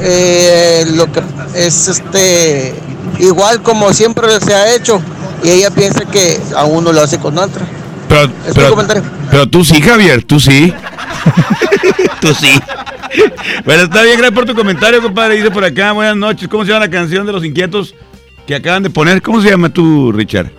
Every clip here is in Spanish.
eh, lo que es este igual como siempre se ha hecho y ella piensa que a uno lo hace con otra. Pero, Es pero, comentario. pero tú sí, Javier, tú sí. tú sí. Bueno, está bien, gracias por tu comentario, compadre. Dice por acá, buenas noches. ¿Cómo se llama la canción de los inquietos que acaban de poner? ¿Cómo se llama tú, Richard?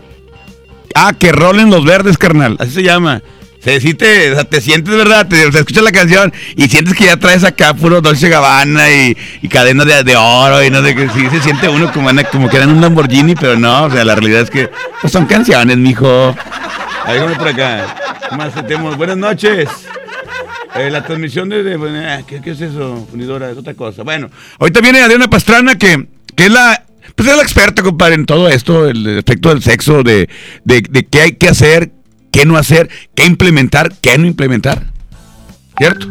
Ah, que rolen los verdes, carnal. Así se llama. Se, sí te, o sea, te sientes, ¿verdad? Te, escuchas la canción y sientes que ya traes acá puro Dolce Gabbana y, y cadenas de, oro y no sé qué. Sí, se siente uno como, en- como que era en un Lamborghini, pero no. O sea, la realidad es que pues, son canciones, mijo. A ver, por acá. ¿Qué más tenemos? Buenas noches. Eh, la transmisión de... ah, ¿qué, qué es eso, fundidora? Es otra cosa. Bueno, ahorita viene Adriana Pastrana, que, que es la... Pues es la experta, compadre, en todo esto, el aspecto del sexo, de, de, de qué hay que hacer, qué no hacer, qué implementar, qué no implementar. ¿Cierto?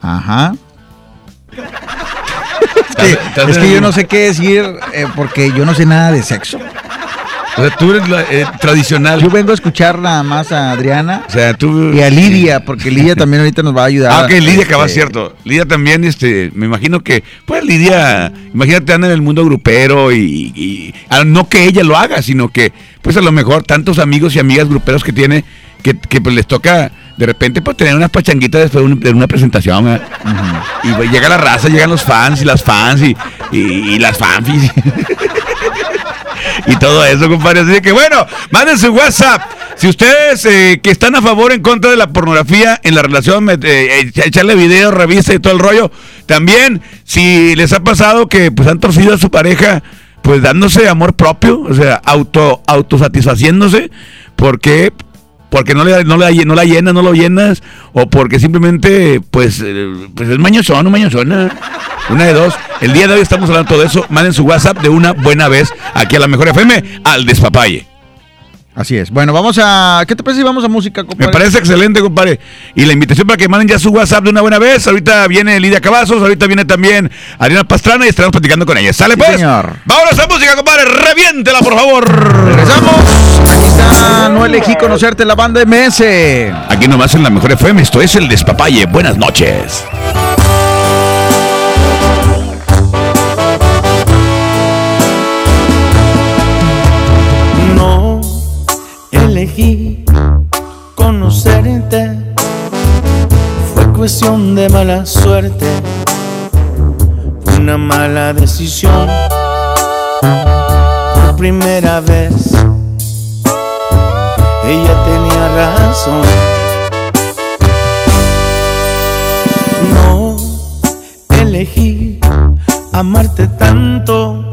Ajá. Es que, es yo no sé qué decir eh, porque yo no sé nada de sexo. O sea, tú eres la, eh, tradicional. Yo vengo a escuchar nada más a Adriana O sea, tú... y a Lidia, porque Lidia también ahorita nos va a ayudar. Ah, ok, Lidia, que va, Este, cierto. Lidia también, este, me imagino que, pues Lidia, imagínate, anda en el mundo grupero y, y- ah, no que ella lo haga, sino que, pues a lo mejor tantos amigos y amigas gruperos que tiene, que, que, pues les toca de repente pues tener unas pachanguitas después de, un- de una presentación, ¿verdad? Y pues, llega la raza, llegan los fans y las fans y, y- y las fanfis. y todo eso, compadre. Así que bueno, manden su WhatsApp. Si ustedes eh, que están a favor o en contra de la pornografía en la relación, eh, eh, echarle video, revista y todo el rollo. También, si les ha pasado que pues han torcido a su pareja, pues dándose amor propio, o sea, auto, autosatisfaciéndose, porque porque no le, no, le, no la llenas, no lo llenas, o porque simplemente, pues, eh, pues es mañosón o mañosona. Una de dos. El día de hoy estamos hablando de eso. Manden su WhatsApp de una buena vez aquí a la Mejor FM al Despapalle. Así es. Bueno, vamos a. ¿Qué te parece si vamos a música, compadre? Me parece excelente, compadre. Y la invitación para que manden ya su WhatsApp de una buena vez. Ahorita viene Lidia Cavazos, ahorita viene también Ariana Pastrana y estaremos platicando con ella. ¿Sale Sí, pues? señor. Vámonos a música, compadre. Reviéntela, por favor. Regresamos. Aquí está. No elegí conocerte la banda MS. Aquí nomás en la Mejor FM. Esto es el Despapalle. Buenas noches. Elegí conocerte, fue cuestión de mala suerte, una mala decisión. Por primera vez, ella tenía razón. No elegí amarte tanto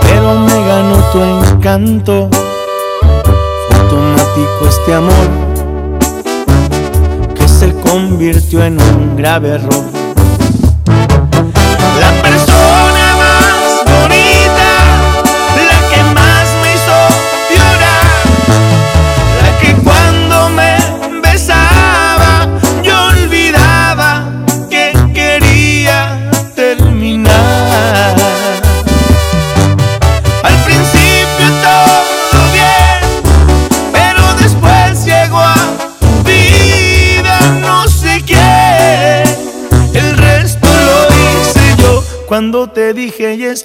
pero me ganó tu encanto. Este amor que se convirtió en un grave error.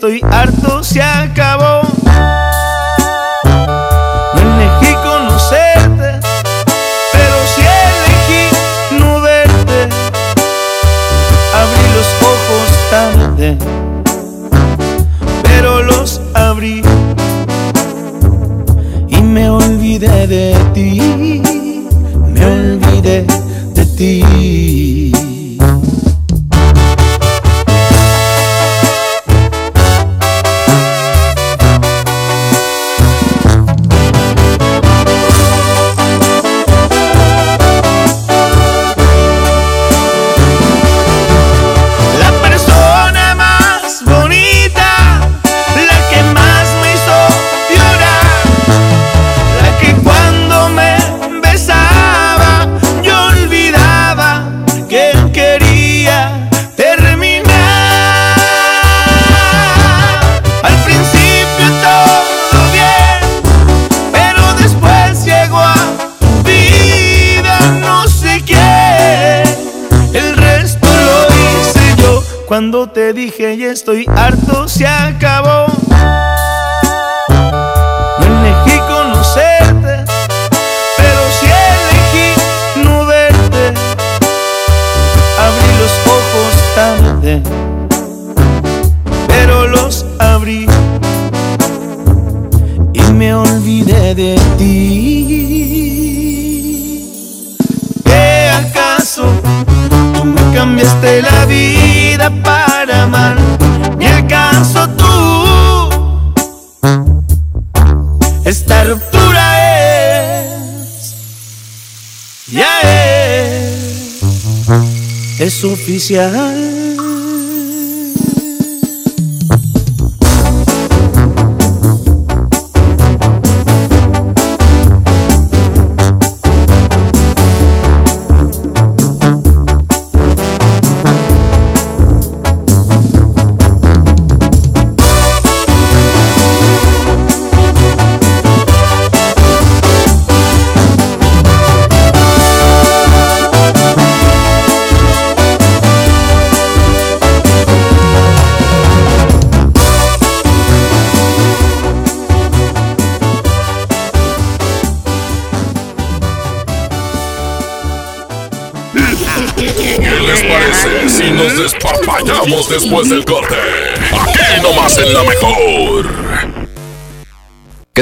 Estoy harto, se acabó. Es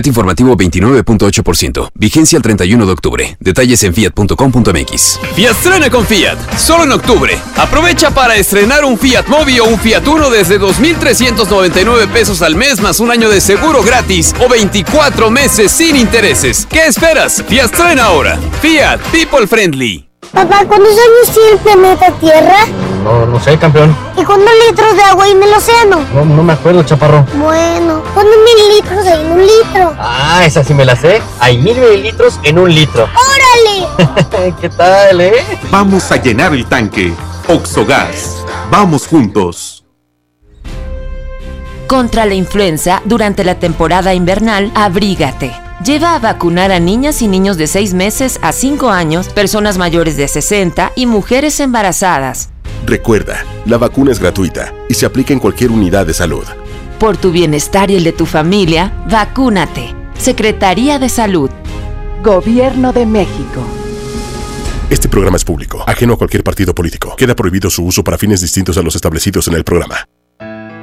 CAT informativo 29.8%. Vigencia el 31 de octubre. Detalles en fiat.com.mx. Fiat con Fiat. Solo en octubre. Aprovecha para estrenar un Fiat Mobi o un Fiat Uno desde 2.399 pesos al mes más un año de seguro gratis o 24 meses sin intereses. ¿Qué esperas? Fiat estrena ahora. Fiat People Friendly. Papá, ¿cuántos años tiene el planeta Tierra? No, no sé, campeón. ¿Y cuántos litros de agua hay en el océano? No, no me acuerdo, chaparro. Bueno, ¿cuántos mililitros hay en un litro? Ah, esa sí me la sé. Hay mil mililitros en un litro. ¡Órale! ¿Qué tal, eh? Vamos a llenar el tanque. Oxogas. Vamos juntos. Contra la influenza, durante la temporada invernal, abrígate. Lleva a vacunar a niñas y niños de 6 meses a 5 años, personas mayores de 60 y mujeres embarazadas. Recuerda, la vacuna es gratuita y se aplica en cualquier unidad de salud. Por tu bienestar y el de tu familia, vacúnate. Secretaría de Salud. Gobierno de México. Este programa es público, ajeno a cualquier partido político. Queda prohibido su uso para fines distintos a los establecidos en el programa.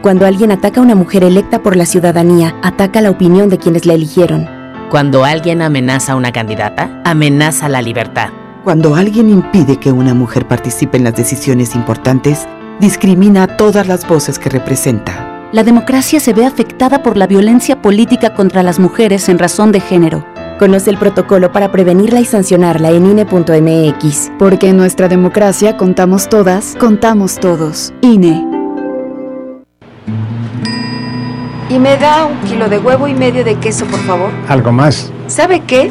Cuando alguien ataca a una mujer electa por la ciudadanía, ataca la opinión de quienes la eligieron. Cuando alguien amenaza a una candidata, amenaza la libertad. Cuando alguien impide que una mujer participe en las decisiones importantes, discrimina a todas las voces que representa. La democracia se ve afectada por la violencia política contra las mujeres en razón de género. Conoce el protocolo para prevenirla y sancionarla en INE.mx. Porque en nuestra democracia contamos todas, contamos todos. INE. Y me da un kilo de huevo y medio de queso, por favor. ¿Algo más? ¿Sabe qué?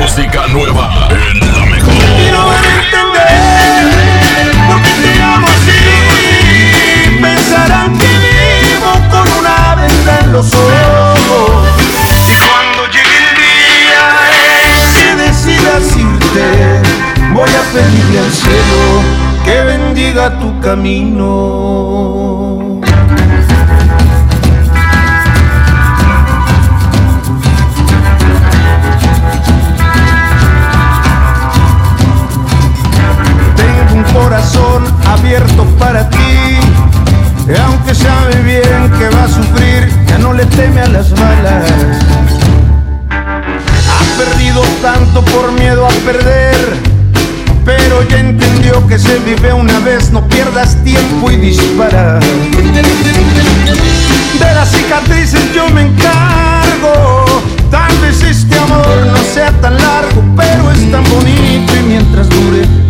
Música nueva en la mejor. Van a entender por qué te amo así. Pensarán que vivo con una venda en los ojos. Y cuando llegue el día en que decidas irte, voy a pedirle al cielo que bendiga tu camino. Corazón abierto para ti. Aunque sabe bien que va a sufrir, ya no le teme a las balas. Ha perdido tanto por miedo a perder, pero ya entendió que se vive una vez, no pierdas tiempo y dispara. De las cicatrices yo me encargo. Tal vez este amor no sea tan largo, pero es tan bonito y mientras dure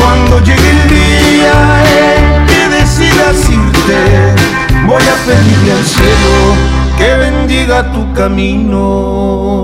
cuando llegue el día en que decidas irte, voy a pedirle al cielo que bendiga tu camino.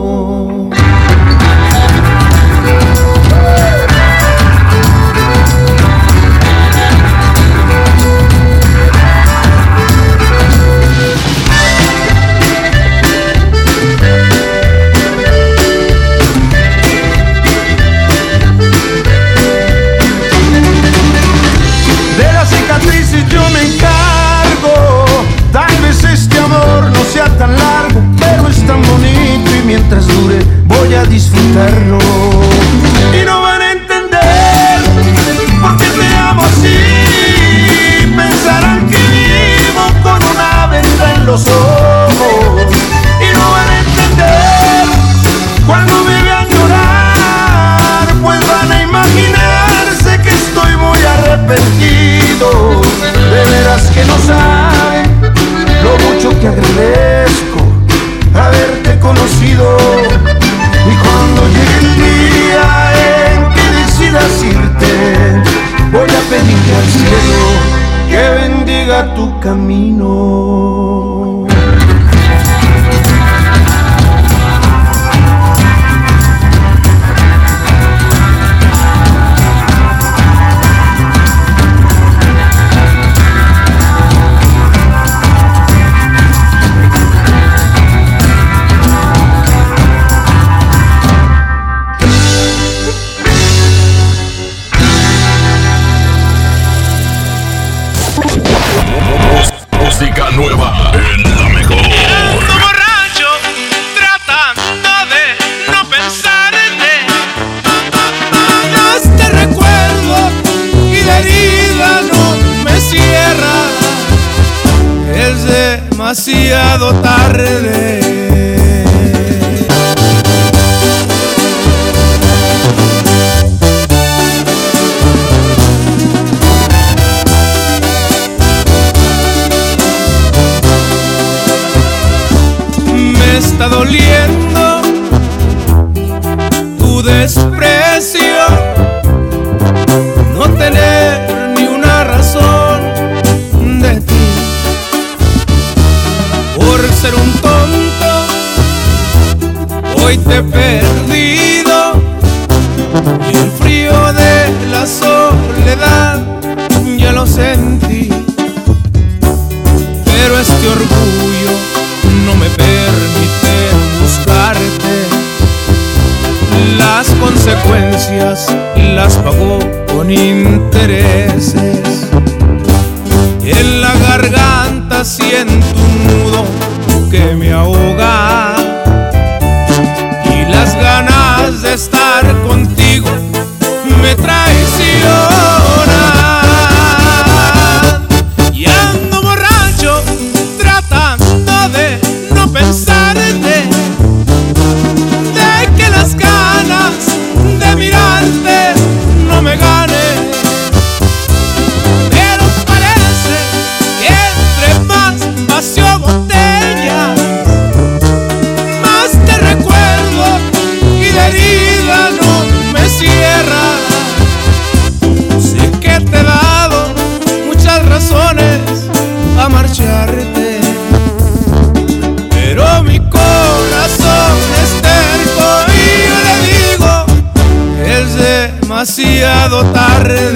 Tarde.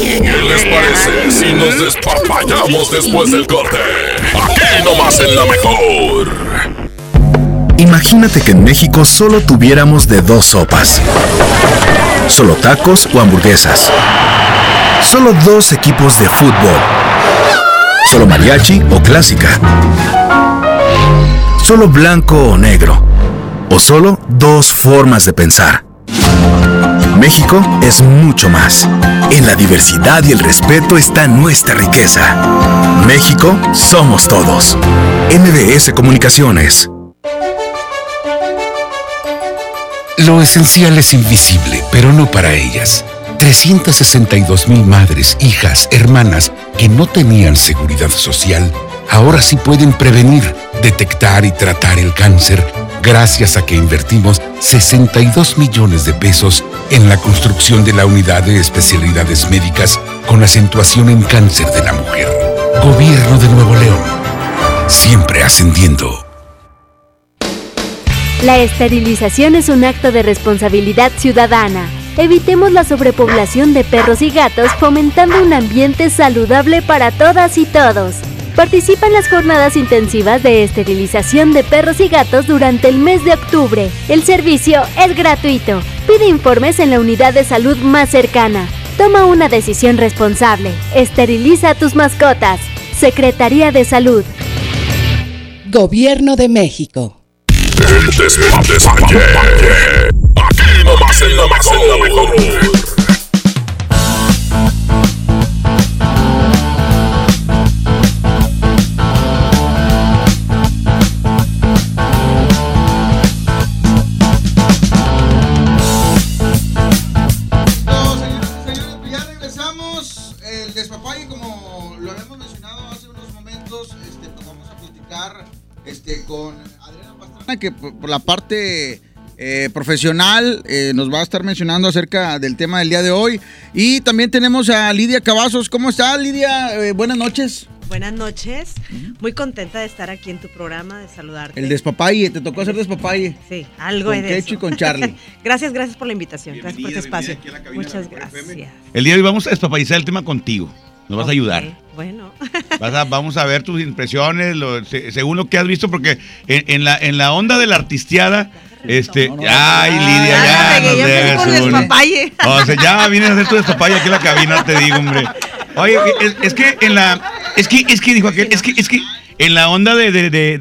¿Qué les parece si nos despapallamos después del corte? Aquí nomás en la mejor. Imagínate que en México solo tuviéramos de dos sopas. Solo tacos o hamburguesas. Solo dos equipos de fútbol. Solo mariachi o clásica. Solo blanco o negro. O solo dos formas de pensar. México es mucho más. En la diversidad y el respeto está nuestra riqueza. México somos todos. MBS Comunicaciones. Lo esencial es invisible, pero no para ellas. 362 mil madres, hijas, hermanas que no tenían seguridad social, ahora sí pueden prevenir, detectar y tratar el cáncer gracias a que invertimos 62 millones de pesos en la construcción de la unidad de especialidades médicas con acentuación en cáncer de la mujer. Gobierno de Nuevo León. Siempre ascendiendo. La esterilización es un acto de responsabilidad ciudadana. Evitemos la sobrepoblación de perros y gatos fomentando un ambiente saludable para todas y todos. Participa en las jornadas intensivas de esterilización de perros y gatos durante el mes de octubre. El servicio es gratuito. Pide informes en la unidad de salud más cercana. Toma una decisión responsable. Esteriliza a tus mascotas. Secretaría de Salud. Gobierno de México. El. Aquí nomás en la mejor. Que por por la parte eh, profesional eh, nos va a estar mencionando acerca del tema del día de hoy. Y también tenemos a Lidia Cavazos. ¿Cómo estás, Lidia? Eh, buenas noches. Buenas noches. Muy contenta de estar aquí en tu programa, de saludarte. El despapalle, te tocó hacer despapalle. Sí, algo Con de Kecho eso. y con Charlie. gracias, gracias por la invitación. Gracias por este espacio. Muchas gracias. El día de hoy vamos a despapalizar el tema contigo. Nos vas a ayudar. Bueno, Vas a- vamos a ver tus impresiones, lo- se- según lo que has visto, porque en, en la, en la onda de la artisteada, este, ay, Lidia, ya, pegué, nos debes un- despapalle. O sea, ya vienes a hacer tu despapalle aquí en la cabina, te digo, hombre. Oye, es, es que en la, es que, es que dijo aquel, es que, es que en la onda de, de, de,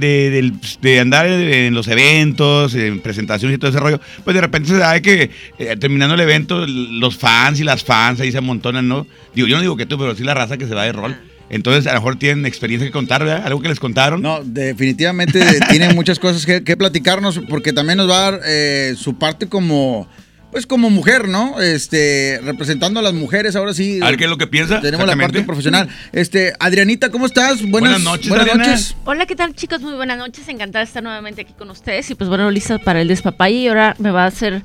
de- andar en los eventos, en presentaciones y todo ese rollo, pues de repente se da que eh, terminando el evento, los fans y las fans ahí se amontonan, ¿no? Digo, yo no digo que tú, pero sí la raza que se va de rol. Entonces, a lo mejor tienen experiencia que contar, ¿verdad? Algo que les contaron. No, definitivamente tiene muchas cosas que, que platicarnos porque también nos va a dar eh, su parte como, pues como mujer, ¿no? Este, representando a las mujeres, ahora sí. A ver qué es lo que piensa. Tenemos la parte profesional. Este, Adrianita, ¿cómo estás? Buenas, Buenas noches, Buenas Adriana. noches. Hola, ¿qué tal chicos? Muy buenas noches, encantada de estar nuevamente aquí con ustedes y pues bueno, lista para el despapalle y ahora me va a hacer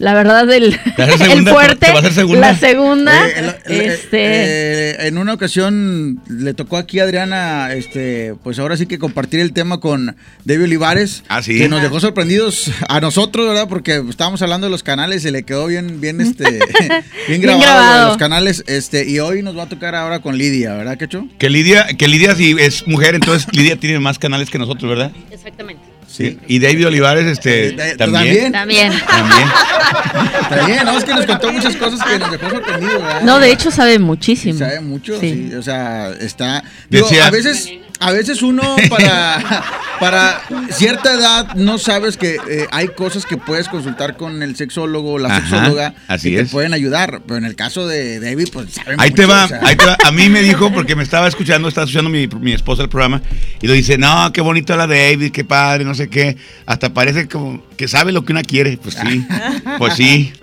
la verdad el, ¿Te vas a hacer el fuerte, la segunda, Oye, el- el- este, eh, en una ocasión le tocó aquí a Adriana, este, pues ahora sí que compartir el tema con David Olivares, Ah, sí. que nos dejó sorprendidos a nosotros, ¿verdad? Porque estábamos hablando de los canales y le quedó bien, bien, este, bien grabado, grabado. los canales, este, y hoy nos va a tocar ahora con Lidia, ¿verdad, Quecho? Que Lidia, que Lidia si es mujer, entonces Lidia tiene más canales que nosotros, ¿verdad? exactamente. Sí. Y David Olivares, este, también. También. También. Bien, ¿no? Es que nos contó muchas cosas que nos dejó sorprendidos, ¿verdad? No, de hecho sabe muchísimo. Sabe mucho, Sí. sí. O sea, está. Digo, Decía- a veces, a veces uno para, para cierta edad no sabes que eh, hay cosas que puedes consultar con el sexólogo o la Ajá, sexóloga así que te es. pueden ayudar. Pero en el caso de David, pues sabe Ahí mucho, te va, o sea. ahí te va. A mí me dijo, porque me estaba escuchando, estaba escuchando mi, mi esposa el programa, y lo dice, no, qué bonito la David, qué padre, no sé qué. Hasta parece como que sabe lo que una quiere. Pues sí, pues sí.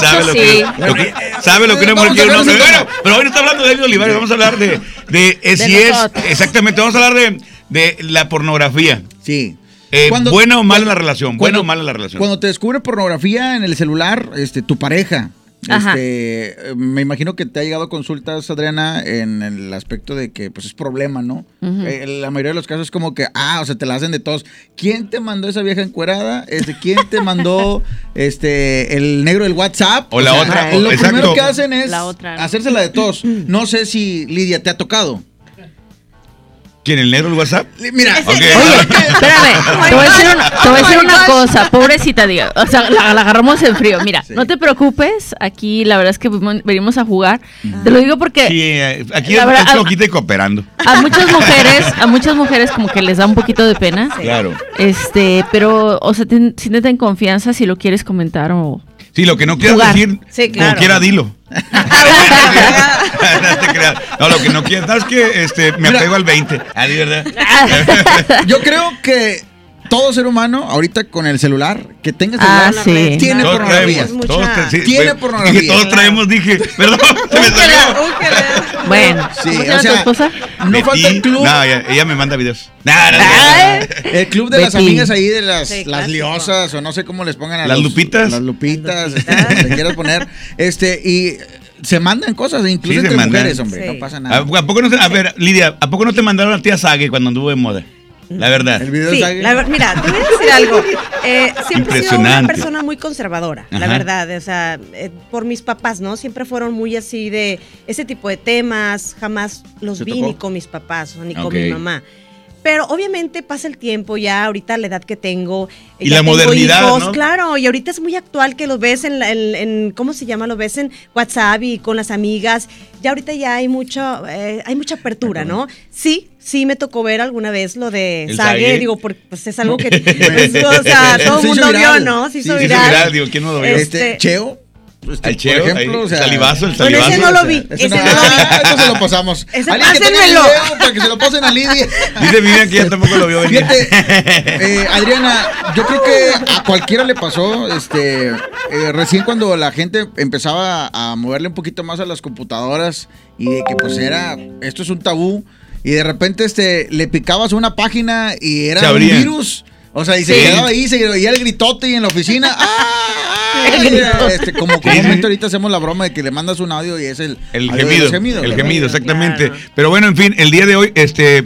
Sabe, lo que, sí. lo que- sabe lo que una mujer quiere. No, pero, pero hoy no está hablando de David Olivares, vamos a hablar de, de, De si es, nosotros. Exactamente, vamos a hablar de, de la pornografía. Sí. Eh, Cuando- buena o mala cuando- la relación, buena o mala la relación. Cuando te descubre pornografía en el celular, este, tu pareja. Ajá. Este, eh, me imagino que te ha llegado consultas, Adriana, en el aspecto de que pues es problema, ¿no? Eh, la mayoría de los casos es como que, ah, o sea, te la hacen de todos. ¿Quién te mandó esa vieja encuerada? Este, ¿Quién te mandó este el negro del WhatsApp? O la otra, Lo exacto. primero que hacen es La otra, ¿no? hacérsela de todos. No sé si Lidia te ha tocado. ¿Quién, el negro del WhatsApp? Mira, Ok. Oye, espérame, te voy a decir una, te voy a decir una cosa, pobrecita, diga, o sea, la, la agarramos en frío. Mira, no te preocupes, aquí la verdad es que venimos- a jugar. Te lo digo porque Sí, eh, aquí La verdad, es a- loquita y cooperando. a muchas mujeres, a muchas mujeres como que les da un poquito de pena. Claro. Este, pero, o sea, ten- siéntete en confianza si lo quieres comentar o... Sí, lo que no quieras Jugar. decir, Sí, como claro. quiera, dilo. no te creas. No, lo que no quieras, ¿sabes que Este, me apego al 20. Ah, de verdad. Yo creo que todo ser humano, ahorita con el celular, que tenga Ah, celular, sí. tiene Todos pornografía. traemos, todos sí, tiene pues, pornografía. Dije, todos traemos, dije, perdón, se me salió. Bueno, Sí, ¿cómo se o llama tu sea, esposa? no Betty. falta el club. No, ella, ella me manda videos. El club de las amigas ahí, de las, Sí, las liosas, o no sé cómo les pongan a ¿Las los- lupitas? Las lupitas, este, como le quieras poner. Este, y se mandan cosas, incluso Sí, entre mujeres, hombre, Sí. no pasa ¿A, nada. a poco no se- a ver, Lidia, ¿a poco no te mandaron a tía Sage cuando anduvo de moda? La verdad. El video Sí, de la ver- mira, te voy a decir algo. Eh, siempre he sido una persona muy conservadora, la verdad. O sea, eh, por mis papás, ¿no? Siempre fueron muy así de ese tipo de temas. Jamás los ¿Te vi tocó? ni con mis papás o ni con mi mamá. Pero obviamente pasa el tiempo ya, ahorita la edad que tengo. Y ya la tengo modernidad, hijos, ¿no? Claro, y ahorita es muy actual que lo ves en, la- en- en- ¿cómo se llama? Lo ves en WhatsApp y con las amigas. Ya ahorita ya hay mucho, eh, hay mucha apertura, ¿no? Sí, sí me tocó ver alguna vez lo de ¿El Sage, Sage? digo, porque pues, es algo que, pues, o sea, todo el mundo vio. ¿no? Se Sí, hizo se hizo viral. digo, ¿quién no lo vio? Este, Este- Cheo. este, Al Cheo, por ejemplo, ahí, o sea, salivazo, el Bueno, ese salivazo. no lo vi, Ese ese no- no lo vi. Eso se lo pasamos. Ese pásenmelo. video para que se lo pasen a Lidia. Dice Vivian que ella tampoco lo vio venir. Fíjate, eh, Adriana, yo creo que a cualquiera le pasó, este, eh, recién cuando la gente empezaba a moverle un poquito más a las computadoras y de que pues era, esto es un tabú, y de repente este, le picabas una página y era un virus. O sea, y se Sí. quedaba ahí, se oía el gritote y en la oficina. ¡ah! El. Este, como comúnmente ahorita hacemos la broma de que le mandas un audio y es el, El gemido, los gemidos, el gemido, exactamente. Pero bueno, en fin, el día de hoy, este, eh,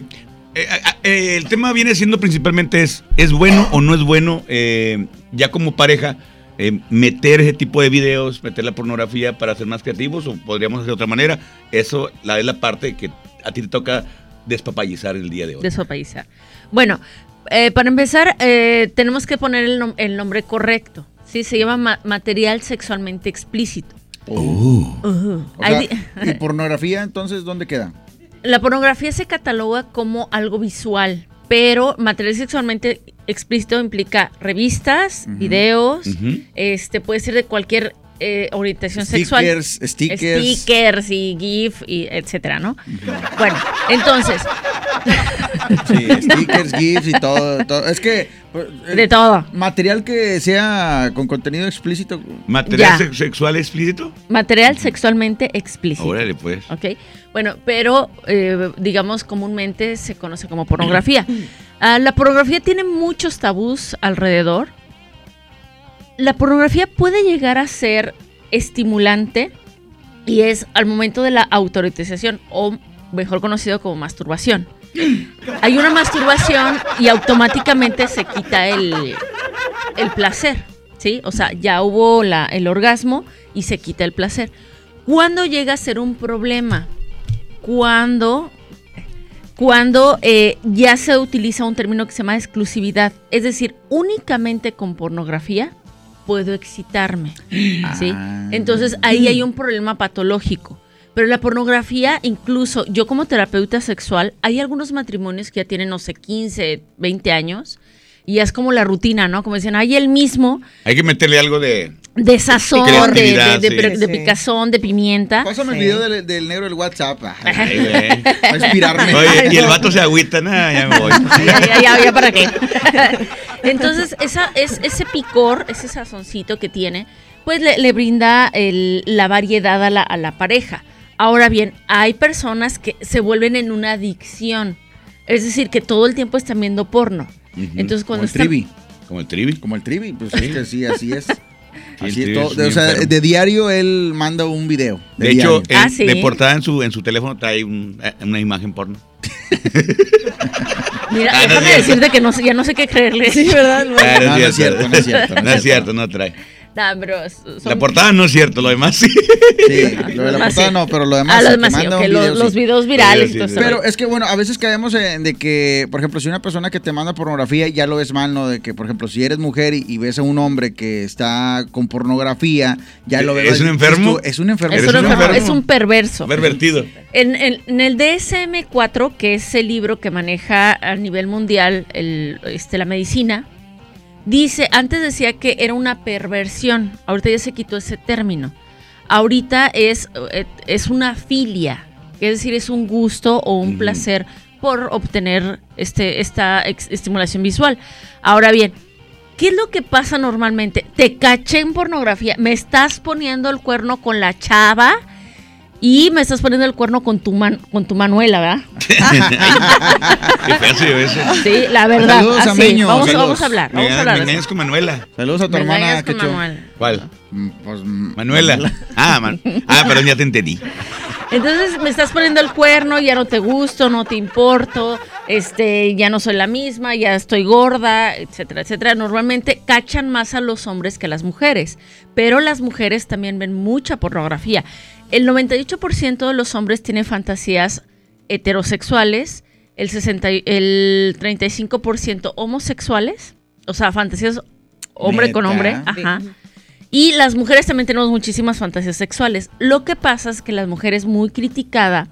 eh, eh, el tema viene siendo principalmente es, ¿es bueno o no es bueno eh, ya como pareja eh, meter ese tipo de videos, meter la pornografía para ser más creativos o podríamos hacer de otra manera? Eso la es la parte que a ti te toca despapallizar el día de hoy. Despapaizar. Bueno, eh, para empezar, eh, tenemos que poner el, nom- el nombre correcto. ¿sí? Se llama ma- material sexualmente explícito. Ujú. O Hay sea, di- ¿Y pornografía entonces dónde queda? La pornografía se cataloga como algo visual, pero material sexualmente explícito implica revistas, videos, Ujú. este puede ser de cualquier eh, orientación sexual. Stickers, stickers. Stickers y GIF y etcétera, ¿no? Bueno, entonces, Sí, stickers, GIFs y todo, todo. Es que. eh, De todo. Material que sea con contenido explícito. ¿Material Ya. sexual explícito? material sexualmente explícito. Órale, pues. ¿ok? Bueno, pero eh, digamos comúnmente se conoce como pornografía. Ah, la pornografía tiene muchos tabús alrededor. La pornografía puede llegar a ser estimulante y es al momento de la autoritización o mejor conocido como masturbación. Hay una masturbación y automáticamente se quita el, el placer, ¿sí? O sea, ya hubo la- el orgasmo y se quita el placer. ¿Cuándo llega a ser un problema? Cuando, cuando eh, ya se utiliza un término que se llama exclusividad. Es decir, únicamente con pornografía puedo excitarme. ¿sí? Entonces ahí hay un problema patológico. Pero la pornografía, incluso yo como terapeuta sexual, hay algunos matrimonios que ya tienen, no sé, 15, 20 años, y es como la rutina, ¿no? Como decían, hay el mismo Hay que meterle algo de... de sazón, de, Creatividad, de- de- sí. de Sí. picazón, de pimienta. Pásame el video del, del negro del WhatsApp. Ay, güey. A inspirarme. Oye, y el vato se agüita, nah, ya me voy. ya, ya, ya, ya, ¿para qué? Entonces, esa, es, ese picor, ese sazoncito que tiene, pues le, le brinda el- la variedad a la, a la pareja. Ahora bien, hay personas que se vuelven en una adicción. Es decir, que todo el tiempo están viendo porno. Entonces, Como el están- trivi. Como el trivi. Como el trivi, pues es que sí, así es. Así es todo. De, muy o sea, enfermo. de diario él manda un video. De hecho. Ah, en- de portada en su, en su teléfono trae un- eh, una imagen porno. Mira, Ah, déjame decirte que no sé, ya no sé qué creerle. Sí, ¿verdad? Ah, No, no es cierto, no es cierto, no es cierto, no trae. Nah, pero son- La portada no es cierto, lo demás sí. Sí, lo de la portada sí. no, pero lo demás. Ah, lo que demás sí, manda ok, un los- video, los videos virales y todo eso. Pero es que bueno, a veces caemos en de que, por ejemplo, si una persona que te manda pornografía ya lo ves mal, ¿no? De que, por ejemplo, si eres mujer y, y ves a un hombre que está con pornografía, ya lo ves. ¿Es un enfermo? Es un enfermo. Es un, enfermo, es un perverso. Pervertido. En, en- en el DSM-4, que es el libro que maneja a nivel mundial el, este, la medicina, dice, antes decía que era una perversión, ahorita ya se quitó ese término. Ahorita es, eh, es una filia, es decir, es un gusto o un placer por obtener este, esta estimulación visual. Ahora bien, ¿qué es lo que pasa normalmente? Te caché en pornografía, me estás poniendo el cuerno con la chava y me estás poniendo el cuerno con tu, man- con tu Manuela, ¿verdad? Qué feo eso. Sí, la verdad. Saludos, así. Ameño, Vamos, saludos. vamos a hablar. Me Vamos a hablar. me engañas con Manuela. Saludos a tu Me hermana, con Manuel. ¿Cuál? Pues, Manuela. Ah, man- ah, perdón, ya te entendí. Entonces me estás poniendo el cuerno, ya no te gusto, no te importo, este, ya no soy la misma, ya estoy gorda, etcétera, etcétera. Normalmente cachan más a los hombres que a las mujeres, pero las mujeres también ven mucha pornografía. El 98% de los hombres tienen fantasías heterosexuales, el, 60, y- el 35% homosexuales, o sea, fantasías hombre con hombre, ajá. Y las mujeres también tenemos muchísimas fantasías sexuales. Lo que pasa es que la mujer es muy criticada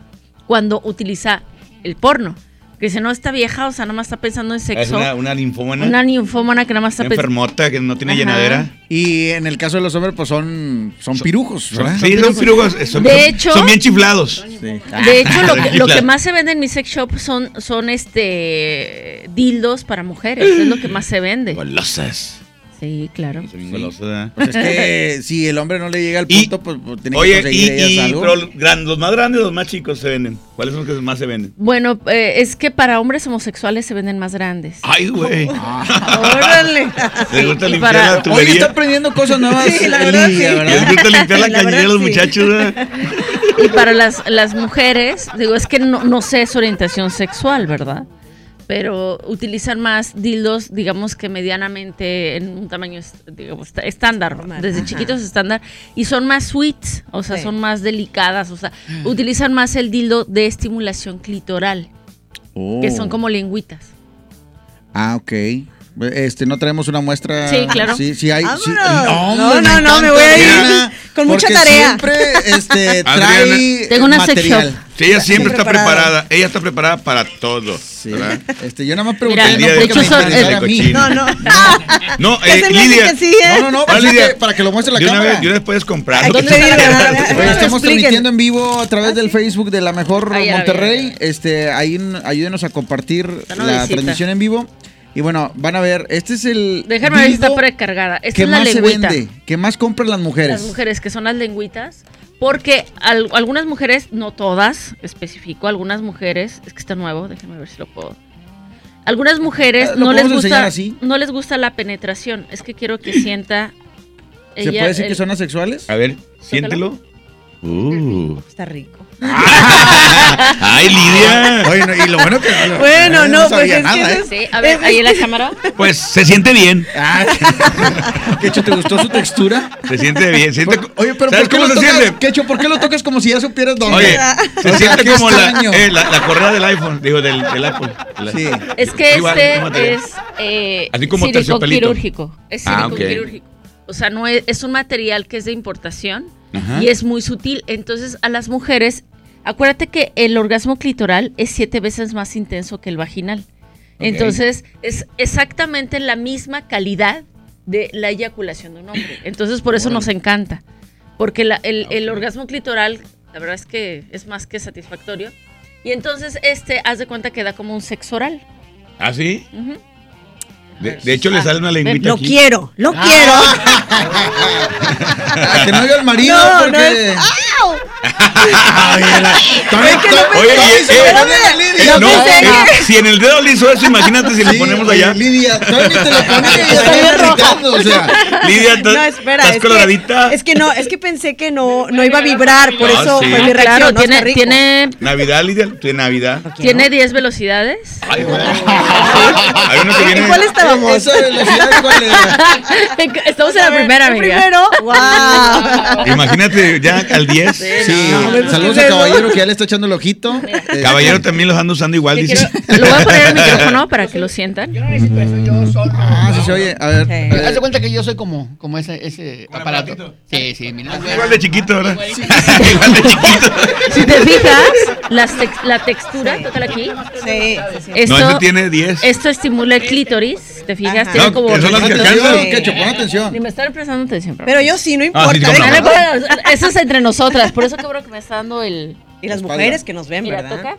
cuando utiliza el porno. Que dice, no, está vieja, o sea, nada más está pensando en Es sexo. una, una linfómana. Una ninfómana que nada más está Una pensando. enfermota que no tiene Ajá. llenadera. Y en el caso de los hombres, pues son, son pirujos, ¿verdad? Sí, son pirujos. Son, De son- hecho- son bien chiflados. De hecho, lo, que- lo que Chiflados. más se vende en mi sex shop son, son este dildos para mujeres. Es lo que más se vende. Golosas. Sí, claro. Soy bien goloso, ¿verdad? Pues es que si el hombre no le llega al Y- punto, pues, pues, tiene que Oye, y, conseguir ellas y- algo. pero los, gran- los más grandes o los más chicos se venden. ¿Cuáles son los que más se venden? Bueno, eh, es que para hombres homosexuales se venden más grandes. Ay, güey. Órale. Les gusta y limpiar para- la Oye, tubería. está aprendiendo cosas nuevas. Sí, la verdad, sí. gusta limpiar la, La cañería a los sí. muchachos, ¿verdad? Y para las, las mujeres, digo, es que no, no sé su orientación sexual, ¿verdad? Pero utilizan más dildos, digamos que medianamente en un tamaño digamos, está- estándar, desde Ajá. chiquitos estándar, y son más sweets, o sea, Sí. son más delicadas, o sea, utilizan más el dildo de estimulación clitoral, que son Oh. como lengüitas. Ah, ok. Este, no traemos una muestra. Sí, claro. Sí, sí hay. sí- hombre, No, no, no, me voy a ir con mucha porque tarea. Siempre este, trae Adriana. Tengo una material. Sí, ella siempre está preparada. preparada. Ella está preparada para todo. ¿verdad? Este, yo nada más pregunté, Mira, no porque hecho me interesara a el mí. cochino. No, no. No, eh, me hace Lidia. que sí, ¿eh? No, no, no, Ah, es Lidia. que para que lo muestre la de una cámara. vez, de una vez puedes comprar. Estamos transmitiendo en vivo a través del Facebook de la mejor Monterrey. Este, ahí ayúdenos a compartir la transmisión en vivo. Y bueno, van a ver, este es el Déjame ver si está precargada. Esta que es la más se lengüita. vende, que más compran las mujeres. Las mujeres, que son las lengüitas. Porque al- algunas mujeres, no todas, especifico, algunas mujeres, es que está nuevo, déjenme ver si lo puedo. Algunas mujeres ¿lo no les gusta así? no les gusta la penetración, es que quiero que sienta ¿Se ella puede decir el- que son asexuales? A ver, siéntelo. Uh. Está rico. Ay, Lidia. Oye, no, y lo bueno que no, Bueno, no, pues es que nada, ¿eh? Sí, a ver, ahí en la cámara. Pues se siente bien. Ah, Quecho, ¿te gustó su textura? Se siente bien. Siente, Oye, pero ¿Sabes ¿por qué cómo lo se tocas, siente? Quecho, ¿por qué lo tocas como si ya supieras dónde? Oye, O se sea, siente como la, eh, la, la correa del iPhone, digo, del, del Apple. La- Sí. Es que Igual, este es eh, Así como quirúrgico. Es Ah, silicón ok. quirúrgico. O sea, no es, es un material que es de importación Ajá. y es muy sutil. Entonces, a las mujeres, acuérdate que el orgasmo clitoral es siete veces más intenso que el vaginal. Entonces, es exactamente la misma calidad de la eyaculación de un hombre. Entonces, por eso nos encanta. Porque la- el, el orgasmo clitoral, la verdad es que es más que satisfactorio. Y entonces, este, haz de cuenta que da como un sexo oral. ¿Ah, sí? De, de hecho, le Ah, sale una lengüita Lo aquí. quiero, lo Ah. quiero. Ah, que no oiga el marido No, porque... no es- No Tony, Oye, lo no, si en el dedo le hizo eso, imagínate si Sí, le ponemos allá. Lidia, Tony te lo gritando, o sea... Lidia, ¿estás, No, espera, estás es coloradita? que, es que no, es que pensé que no, no iba a vibrar, por Ah, eso sí. fue mi Ah, reacción. claro, ¿no? tiene, tiene, Navidad, Lidia, de Navidad. tiene 10 velocidades. Ay, güey. Hay uno que ¿En viene. cuál estábamos? ¿Esa velocidad cuál era? Estamos en la primera, ¿el amiga. primero? ¡Wow! Imagínate ya al 10. Sí, No, me saludos gusta a eso. Caballero que ya le está echando el ojito. Este, Caballero también los anda usando igual, dice. lo voy a poner el micrófono para que lo sientan. Ah, sí se oye. A ver. Eh, Haz de cuenta que yo soy como, como ese, ese aparato. Sí, sí, mira. Igual de chiquito, ¿verdad? Igual de chiquito. Si te fijas, la textura, tócala aquí. Sí. Esto, No, ese tiene 10. esto estimula el clítoris, ¿te fijas? Tiene No, como... que son las que alcanzan. Pon atención. Ni me están prestando atención. Pero yo sí, no Ah, importa. sí, venga. no. Eso es entre nosotras, por eso qué bueno que me está dando el... Y las Espalda. mujeres que nos ven, ¿verdad? toca.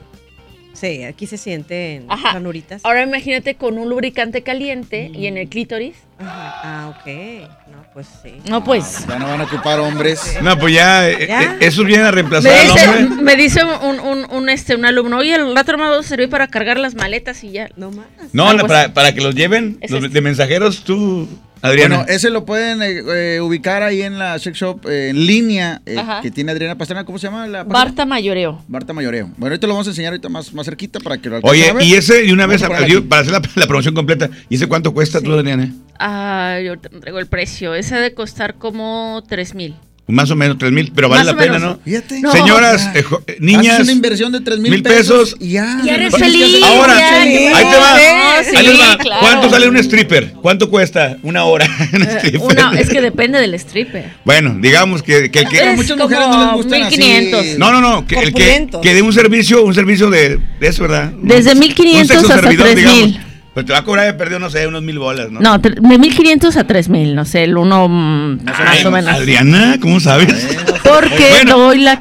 Sí, aquí se sienten Ajá. ranuritas. Ahora imagínate con un lubricante caliente y en el clítoris. Ajá. Ah, ok. No, pues sí. No, pues... Ya no van a ocupar hombres. No, pues ya, eh, Ya. eh, eso viene a Me reemplazar al dice, hombre. me dice un, un, un, este, un alumno, oye, el rato me va a servir para cargar las maletas y ya. No más. No, para, para que los lleven, Es los este. de mensajeros, tú, Adriana. Bueno, ese lo pueden eh, eh, ubicar ahí en la sex shop eh, en línea eh, que tiene Adriana Pastrana. ¿Cómo se llama la página? Barta Mayoreo. Barta Mayoreo. Bueno, ahorita lo vamos a enseñar ahorita más, más cerquita para que lo alcancen Oye, a ver. y ese, y una vez, para hacer la, la promoción completa, ¿y ese cuánto cuesta tú, Adriana? Ah, yo te traigo el precio. Ese ha de costar como 3 mil. Más o menos, tres mil, pero vale Más la pena. ¿no? Fíjate. No. Señoras, Ya. eh, jo- niñas, Haces una inversión de 3 mil mil pesos, y ya. Y eres no feliz. Ahora, ya, ahí te va. Sí, Ahí les va. claro. ¿Cuánto sale un stripper? ¿Cuánto cuesta una hora en Eh, stripper? una- es que depende del stripper. Bueno, digamos que, que el que... Es muchas mujeres no les gustan así. 1500. No, no, no, que, el que, que dé un servicio, un servicio de, de eso, ¿verdad? Desde Un- 1500 un sexo hasta servidor, 3000. Digamos. Pues te va a cobrar de perdido, no sé, unos mil bolas, ¿no? No, de 1500 a 3000, no sé, el uno mm, más Ay, o menos. Adriana, ¿cómo sabes? Porque Bueno. doy, la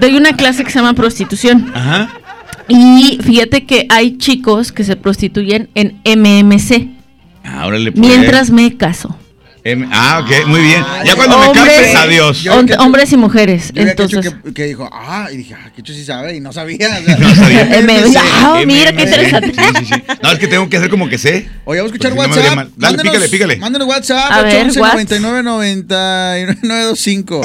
doy una clase que se llama prostitución. Ajá. Y fíjate que hay chicos que se prostituyen en MMC Ah, órale, pues. mientras me caso. Em, ah, ok, muy bien. Ya cuando me Hombres- capes, adiós. Hom- hombres y mujeres. Yo Entonces, que, que dijo, ah, y dije, ah, Quecho sí sabe, y no sabía. o sea, No sabía. Eh, me- Sí. ah, mira qué em, interesante. sí, sí, sí. No, es que tengo que hacer como que sé. Oye, vamos a escuchar Porque no me WhatsApp. mal. Dale, Mándenos- pícale, pícale. Mándenos WhatsApp, A ver, 811 what? 99 9925.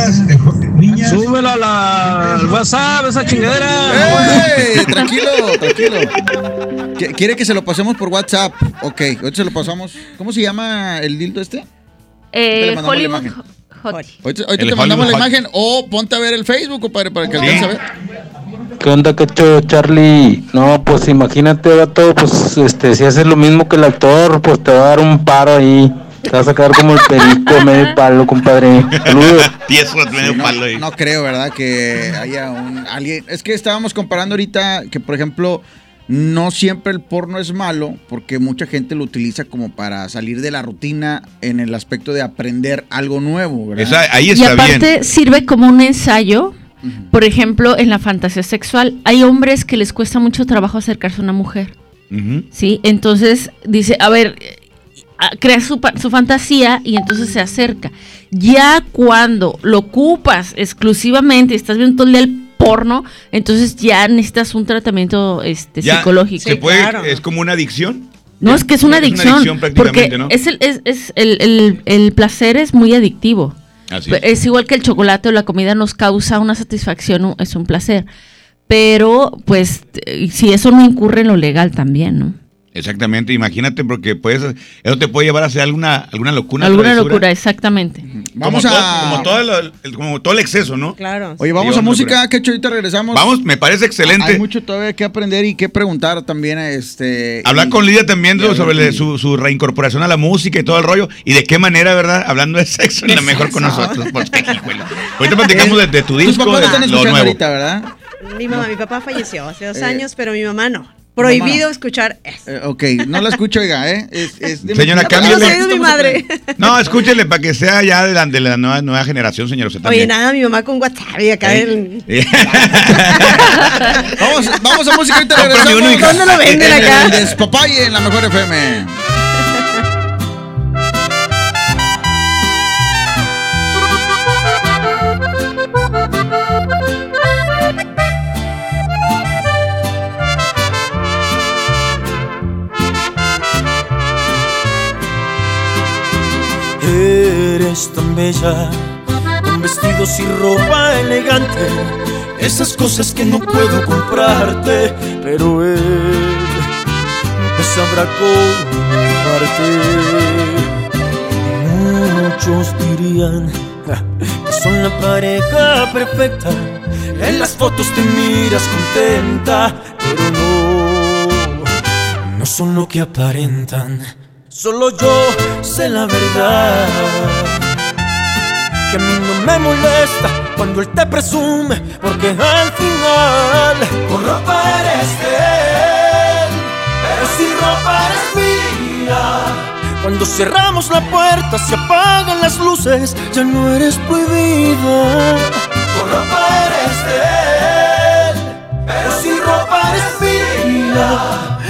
Súbelo a la, al WhatsApp, esa chingadera. ¡Ey! Tranquilo, tranquilo. Qu- ¿Quiere que se lo pasemos por WhatsApp? Ok, ahorita se lo pasamos. ¿Cómo se llama el dildo este? Eh, Hollywood imagen. Hot. Ahorita, ahorita El te mandamos la Hollywood imagen o ponte a ver el Facebook, compadre, para que alcance a ver. ¿Qué onda, cacho, Charlie? No, pues imagínate, vato, pues este, si haces lo mismo que el actor, pues te va a dar un paro ahí. Te vas a quedar como el perico, medio palo, compadre. Saludos. No, palo ahí. no creo, ¿verdad? Que haya un alguien. Es que estábamos comparando ahorita que, por ejemplo, no siempre el porno es malo, porque mucha gente lo utiliza como para salir de la rutina en el aspecto de aprender algo nuevo, ¿verdad? Esa- ahí Y está aparte bien. sirve como un ensayo. Por ejemplo, en la fantasía sexual, hay hombres que les cuesta mucho trabajo acercarse a una mujer. ¿sí? Entonces dice, a ver, crea su, su fantasía y entonces se acerca. Ya cuando lo ocupas exclusivamente, estás viendo todo el día el porno, entonces ya necesitas un tratamiento este, Ya psicológico. Se puede, es como una adicción. No, es que es una Es una adicción. prácticamente, porque ¿no? es el, es, es el, el- el placer es muy adictivo. Así Es igual que el chocolate o la comida nos causa una satisfacción, es un placer. Pero, pues, si eso no incurre en lo legal también, ¿no? Exactamente, imagínate porque puedes, eso te puede llevar a hacer alguna, alguna locura. Alguna travesura. locura, exactamente. Vamos como a- Todo, como, todo el, el- como todo el exceso, ¿no? Claro. Oye, vamos Sí, a a música, que ahorita regresamos. Vamos, me parece excelente. Hay mucho todavía que aprender y que preguntar también. Este, Hablar y- con Lidia también y sobre su, su reincorporación a la música y todo el rollo. Y de qué manera, ¿verdad? Hablando de sexo, la mejor con nosotros. Pues, qué hijuela. Ahorita platicamos de, de tu Tus disco, papás de están lo nuevo. ahorita, ¿verdad? Mi mamá, mi papá falleció hace dos Eh, años, pero mi mamá no. Prohibido escuchar eso. Eh, ok, no la escucho, oiga, ¿eh? Es, es de- Señora, cámbiale. mi madre. No, escúchele para que sea ya de la, de la nueva, nueva generación, señor. Usted Oye, nada, mi mamá con WhatsApp y acá en... Vamos, vamos a música, regresamos. ¿Dónde lo venden En acá? El Despapalle en la mejor FM. Eres tan bella, con vestidos y ropa elegante, esas cosas que no puedo comprarte, pero él te sabrá comprarte. Muchos dirían que son la pareja perfecta, en las fotos te miras contenta, pero no, no son lo que aparentan. Solo yo sé la verdad. Que a mí no me molesta cuando él te presume, porque al final con ropa eres de él, pero si ropa eres mía. Cuando cerramos la puerta, se apagan las luces, ya no eres prohibida. Con ropa eres de él, pero si ropa eres mía.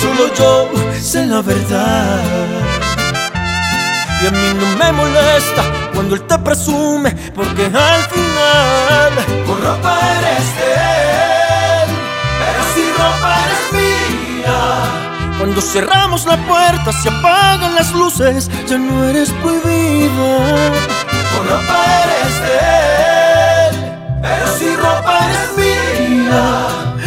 Solo yo sé la verdad. Y a mí no me molesta cuando él te presume, porque al final con ropa eres de él, pero si ropa eres mía. Cuando cerramos la puerta, se apagan las luces, ya no eres prohibida. Con ropa eres de él, pero si ropa eres mía.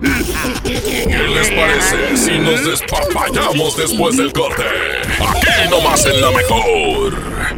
¿Qué les parece si nos despapallamos después del corte? Aquí nomás en la mejor.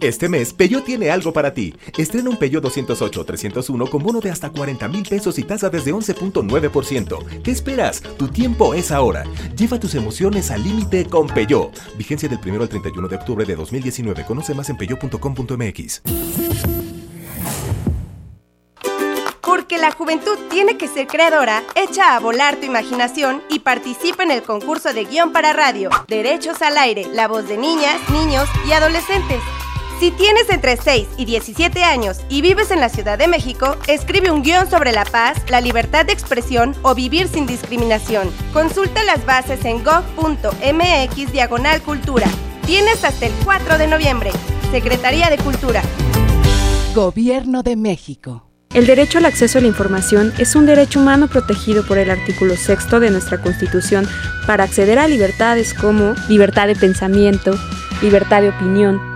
Este mes, Peyo tiene algo para ti. Estrena un Peyo 208 301 con bono de hasta 40 mil pesos y tasa desde 11.9%. ¿Qué esperas? Tu tiempo es ahora. Lleva tus emociones al límite con Peyo. Vigencia del 1 al 31 de octubre de 2019. Conoce más en peyo.com.mx. Porque la juventud tiene que ser creadora, echa a volar tu imaginación y participa en el concurso de guion para radio, Derechos al Aire, la voz de niñas, niños y adolescentes. Si tienes entre 6 y 17 años y vives en la Ciudad de México, escribe un guion sobre la paz, la libertad de expresión o vivir sin discriminación. Consulta las bases en gov.mx diagonal cultura. Tienes hasta el 4 de noviembre. Secretaría de Cultura. Gobierno de México. El derecho al acceso a la información es un derecho humano protegido por el artículo 6 de nuestra Constitución para acceder a libertades como libertad de pensamiento, libertad de opinión,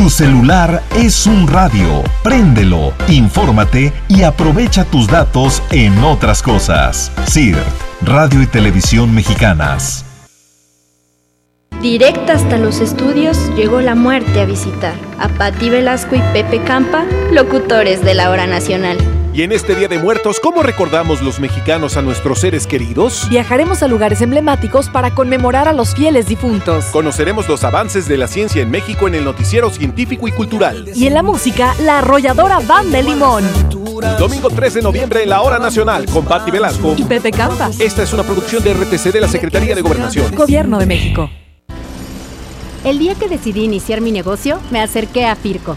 Tu celular es un radio. Préndelo, infórmate y aprovecha tus datos en otras cosas. CIRT, Radio y Televisión Mexicanas. Directa hasta los estudios llegó la muerte a visitar a Patti Velasco y Pepe Campa, locutores de la hora nacional. Y en este Día de Muertos, ¿cómo recordamos los mexicanos a nuestros seres queridos? Viajaremos a lugares emblemáticos para conmemorar a los fieles difuntos. Conoceremos los avances de la ciencia en México en el noticiero científico y cultural. Y en la música, la arrolladora Banda de Limón. Domingo 3 de noviembre en la Hora Nacional con Patti Velasco y Pepe Campa. Esta es una producción de RTC de la Secretaría de Gobernación. Gobierno de México. El día que decidí iniciar mi negocio, me acerqué a Firco.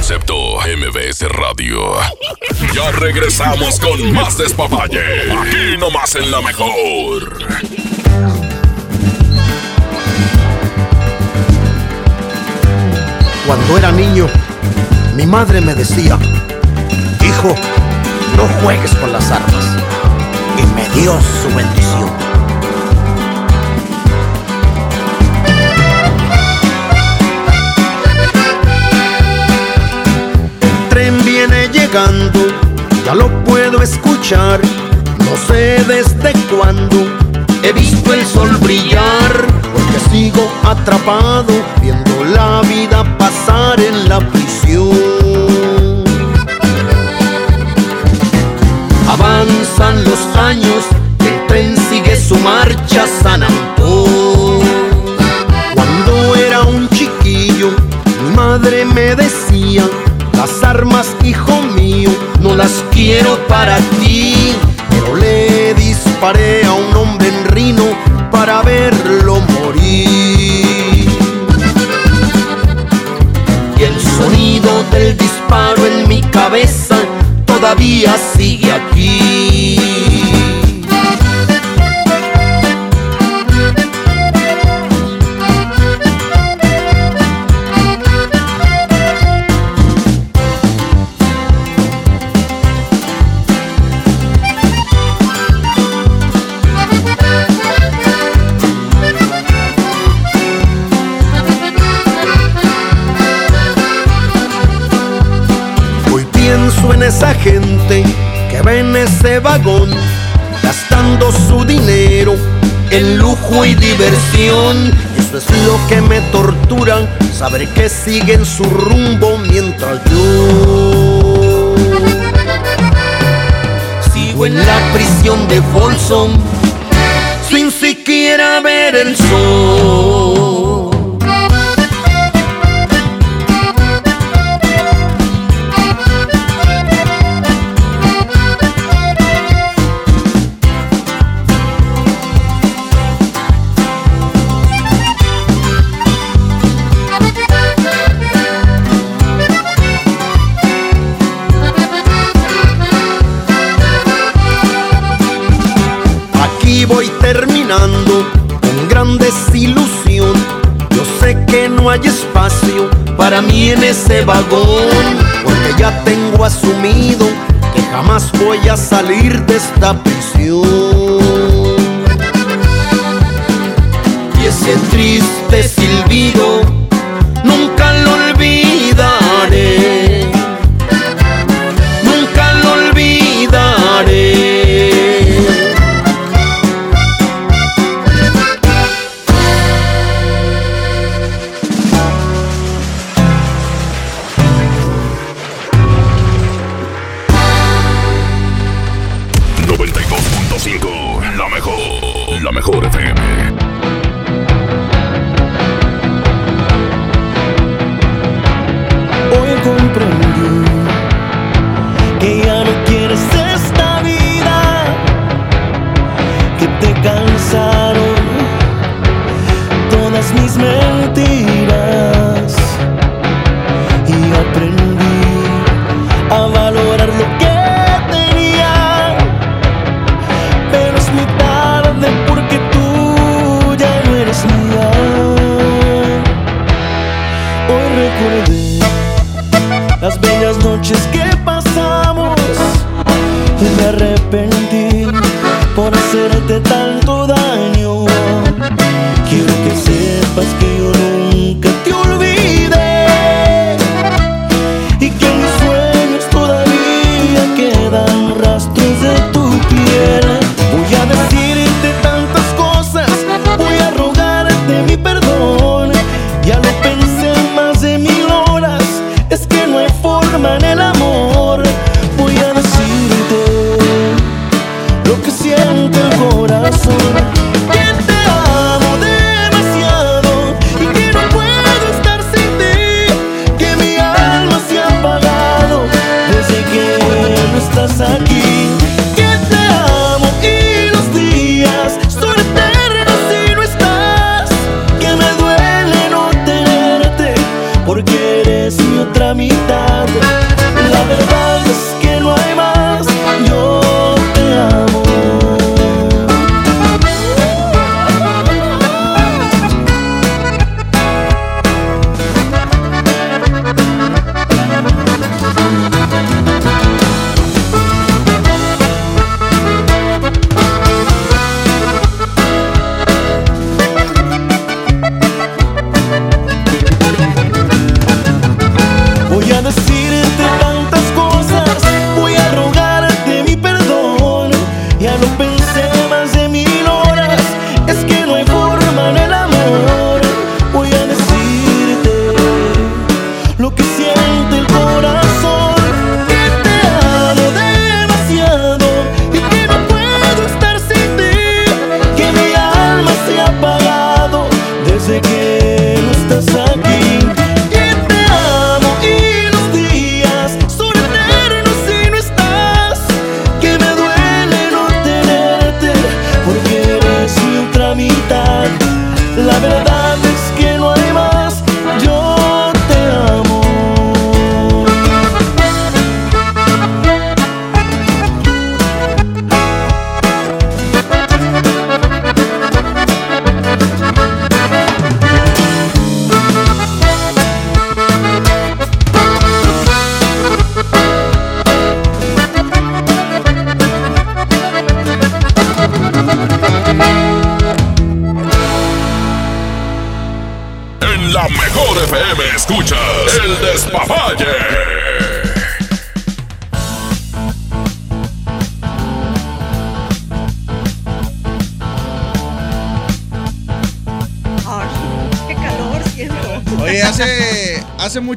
Concepto MBS Radio. Ya regresamos con más despapalle. Aquí nomás en la mejor. Cuando era niño, mi madre me decía, hijo, no juegues con las armas. Y me dio su bendición. Ya lo puedo escuchar. No sé desde cuándo he visto el sol brillar, porque sigo atrapado viendo la vida pasar en la prisión. Avanzan los años, el tren sigue su marcha San. Siguen su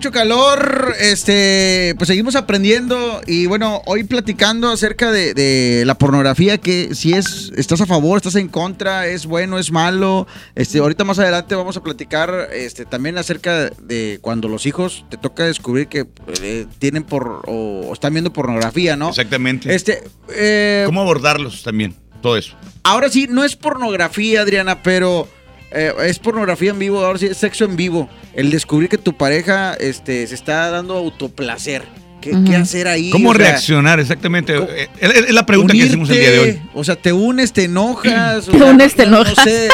mucho calor, este, pues seguimos aprendiendo y bueno, hoy platicando acerca de, de la pornografía, que si es, estás a favor, estás en contra, es bueno, es malo, este, ahorita más adelante vamos a platicar, este, también acerca de cuando los hijos te toca descubrir que eh, tienen por, o, o están viendo pornografía, ¿no? Exactamente. Este, eh, ¿Cómo abordarlos también? Todo eso. Ahora sí, no es pornografía, Adriana, pero eh, es pornografía en vivo, ahora sí es sexo en vivo. El descubrir que tu pareja este, se está dando autoplacer. ¿Qué, qué hacer ahí? ¿Cómo O sea, reaccionar? Exactamente. Eh, Es, es la pregunta que hicimos el día de hoy. O sea, te unes, te enojas. o Te sea, unes, te no- enojas. No sé,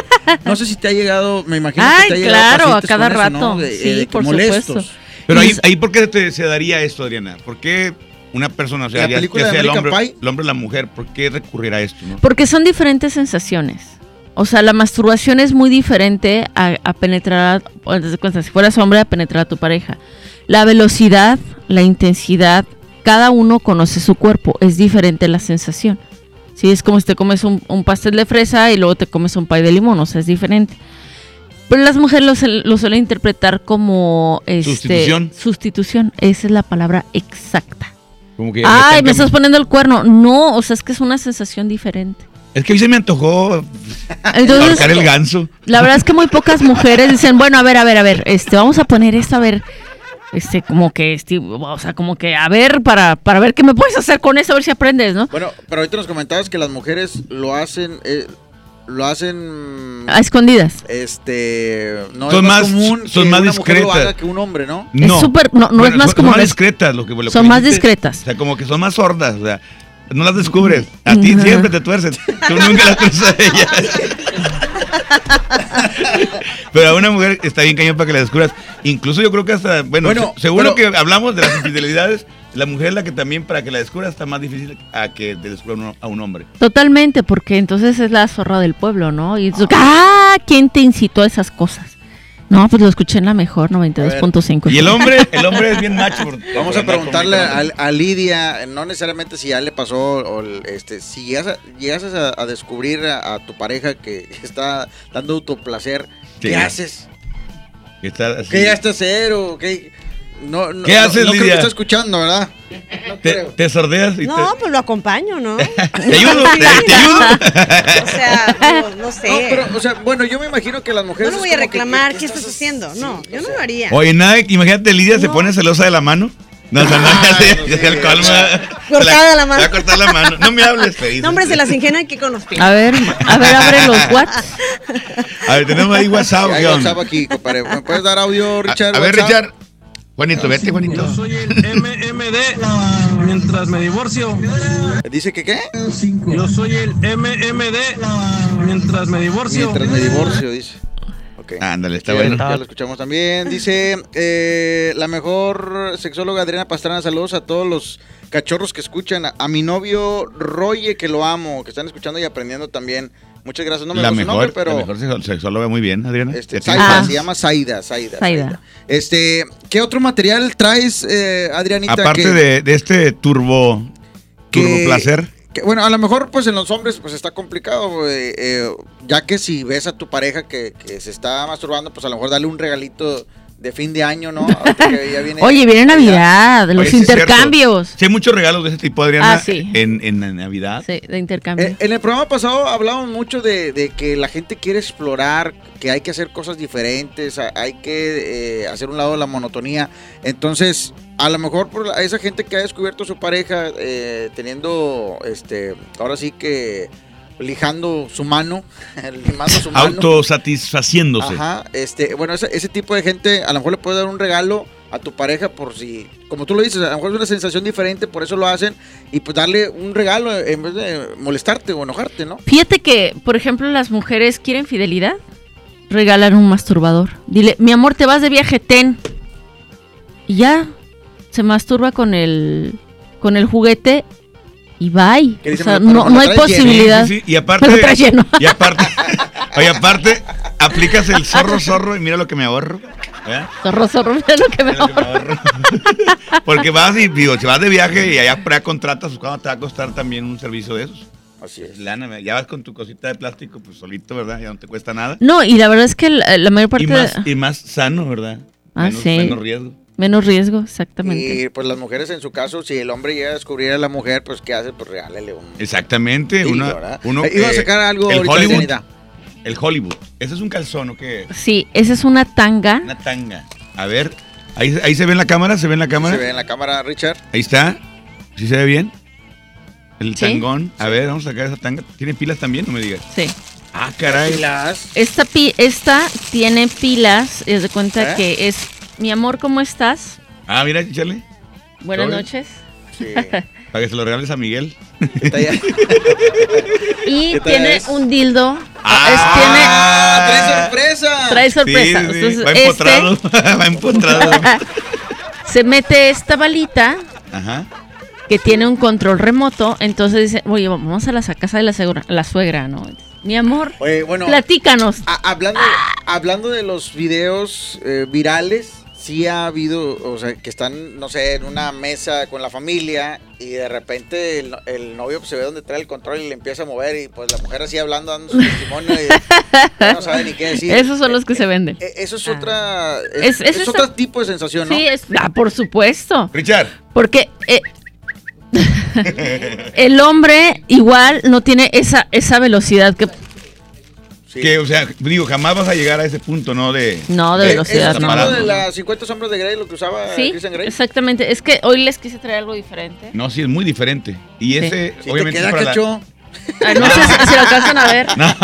no sé si te ha llegado, me imagino Ay, que te ha llegado claro, a cada con eso, ¿no? rato. De- Sí, de por molestos. supuesto. Pero Y ahí, ahí ¿por qué te- se daría esto, Adriana? ¿Por qué una persona, o sea, La ya, película ya de sea el American hombre, Pie. el hombre o la mujer, ¿por qué recurrir a esto? no? Porque son diferentes sensaciones. O sea, la masturbación es muy diferente a, a penetrar, cuenta, si fueras hombre, a penetrar a tu pareja. La velocidad, la intensidad, cada uno conoce su cuerpo, es diferente la sensación. Sí, es como si te comes un, un pastel de fresa y luego te comes un pay de limón, o sea, es diferente. Pero las mujeres lo, suel- lo suelen interpretar como este, Sustitución. sustitución. Esa es la palabra exacta. Como que Ay, me estás poniendo el cuerno. No, o sea, es que es una sensación diferente. Es que hoy se me antojó Entonces- el ganso. La verdad es que muy pocas mujeres dicen, bueno, a ver, a ver, a ver, este, vamos a poner esto, a ver, este, como que, este, o sea, como que, a ver, para, para ver qué me puedes hacer con eso, a ver si aprendes, ¿no? Bueno, pero ahorita nos comentabas que las mujeres lo hacen, eh, lo hacen... A escondidas. Este, no Son es más, más- común son que más una mujer lo discretas. haga que un hombre, ¿no? Es súper- no, no es más son, común, Son más discretas. Lo que, lo que son más discretas. O sea, como que son más sordas. O sea, no las descubres. A ti siempre te tuercen. Tú nunca las cruzas a ellas. Pero a una mujer está bien cañón para que la descubras. Incluso yo creo que hasta, bueno, Bueno, se- seguro pero- que hablamos de las infidelidades. La mujer es la que también para que la descubras está más difícil a que te descubra uno- a un hombre. Totalmente, porque entonces es la zorra del pueblo, ¿no? Y entonces, ah, ¿quién te incitó a esas cosas? No, pues lo escuché en la mejor 92.5. Y el hombre, el hombre es bien macho. por- Vamos a preguntarle a, a Lidia, no necesariamente si ya le pasó, o este, si llegas a, llegases a, a descubrir a, a tu pareja que está dando autoplacer, ¿qué Sí. haces? que está así. ¿Qué llegaste a hacer o qué? No, no, ¿Qué no- haces, no creo que Lidia? está escuchando, ¿verdad? Te, te sordeas y No, pues lo acompaño, ¿no? te, te ayudo. Te, te ayudo. O sea, no, no sé. No, pero, o sea, bueno, yo me imagino que las No mujeres. le es voy a que- reclamar, que- ¿qué estás haciendo? No, yo no lo haría. Oye, nada, imagínate, Lidia se pone celosa de la mano. No, o sea, no, ya se- ya se alcohol, ma- Cortada la mano. Cortar la mano. No me hables, le dice. No, hombre, se las ingenian aquí con los pies. A ver, a ver, abre los WhatsApp. A ver, tenemos ahí WhatsApp. Hay ¿qué onda? WhatsApp aquí, compadre. ¿Me puedes dar audio, Richard? A ver? Richard. Juanito, vete, Juanito. Soy el MMD mientras me divorcio. ¿Dice que qué? Yo soy el MMD mientras me divorcio. Mientras me divorcio, dice. Ándale, está bueno. Ya lo escuchamos también. Dice eh, la mejor sexóloga Adriana Pastrana. Saludos a todos los cachorros que escuchan. A, a mi novio Roye, que lo amo, que están escuchando y aprendiendo también. Muchas gracias. No me la acuerdo su mejor, nombre, pero la mejor sexo- sexóloga, muy bien, Adriana. este, fans. se llama Saida, Saida. Zaida. Este, ¿qué otro material traes, eh, Adrianita? Aparte que- de, de este turbo, que- turbo placer. que, bueno, a lo mejor pues en los hombres pues está complicado, eh, eh, ya que si ves a tu pareja que, que se está masturbando, pues a lo mejor dale un regalito de fin de año, ¿no? Ahorita que ya viene- Oye, viene Navidad, los Oye, sí intercambios. Sí, hay muchos regalos de ese tipo, Adriana, Ah, sí. en, en Navidad. Sí, de intercambio. Eh, en el programa pasado hablábamos mucho de, de que la gente quiere explorar, que hay que hacer cosas diferentes, hay que eh, hacer un lado de la monotonía. Entonces, a lo mejor por la- esa gente que ha descubierto a su pareja eh, teniendo, este, ahora sí que lijando su mano, limando su mano. Autosatisfaciéndose. Ajá, este, bueno, ese, ese tipo de gente a lo mejor le puede dar un regalo a tu pareja por si, como tú lo dices, a lo mejor es una sensación diferente, por eso lo hacen, y pues darle un regalo en vez de molestarte o enojarte, ¿no? Fíjate que, por ejemplo, las mujeres quieren fidelidad, regalan un masturbador. Dile, mi amor, te vas de viaje, ten. Y ya, se masturba con el, con el juguete y bye. ¿Qué O sea, Me no, me no hay posibilidad. Sí, sí, sí, Y aparte, Me lo lleno. y aparte, oye, aparte, aplicas el zorro zorro y mira lo que me ahorro. ¿Eh? Zorro, zorro, mira lo que me ahorro. Porque vas y digo, si vas de viaje y allá por allá contratas, pues, ¿cuándo te va a costar también un servicio de esos? Así es. Lana, ya vas con tu cosita de plástico, pues solito, ¿verdad? Ya no te cuesta nada. No, y la verdad es que la, la mayor parte Y más, y más sano, ¿verdad? Ah, menos, sí. menos riesgo. Menos riesgo, exactamente. Y pues las mujeres en su caso, si el hombre llega a descubrir a la mujer, pues ¿qué hace? Pues regálele un... Exactamente. Sí, una, ¿verdad? uno, Eh, iba a sacar algo el ahorita, Hollywood. El Hollywood. Ese es un calzón, ¿o qué? Sí, esa es una tanga. Una tanga. A ver, ahí, ahí se ve en la cámara, se ve en la cámara. Se ve en la cámara, Richard. Ahí está. ¿Sí se ve bien? El Sí. tangón. A ver, vamos a sacar esa tanga. ¿Tiene pilas también? No me digas. Sí. Ah, caray. Esta, pi- esta tiene pilas, es de cuenta ¿Eh? que es, mi amor, ¿cómo estás? Ah, mira, échale. Buenas noches. Para que se lo regales a Miguel. Y ¿Qué tal tiene es? un dildo. ¡Ah! Es- ¡Trae sorpresa! Trae sorpresa. Sí, sí, Entonces, Va este- empotrado. Va empotrado. se mete esta balita Ajá. que tiene un control remoto. Entonces dice, oye, vamos a la casa de la, suegra- la suegra, ¿no? Mi amor, Oye, bueno, platícanos. a- hablando, hablando de los videos eh, virales, sí ha habido, o sea, que están, no sé, en una mesa con la familia y de repente el, el novio pues, se ve donde trae el control y le empieza a mover y pues la mujer así hablando, dando su testimonio y ya no sabe ni qué decir. Esos son los que se venden. Eh, Eso es otra, Es- es, es es esa- otro tipo de sensación, ¿no? Sí, es, ah, por supuesto. Richard. Porque eh, el hombre igual no tiene esa, esa velocidad que... Que, o sea, digo, jamás vas a llegar a ese punto, ¿no? De, No, de Eh, velocidad, ¿Es no. de las 50 sombras de Grey lo que usaba Sí, Christian Grey? exactamente. Es que hoy les quise traer algo diferente. No, sí, es muy diferente. Y ese, Sí te obviamente. queda, para la- cacho. Ay, no sé si, si lo alcanzan a ver. No.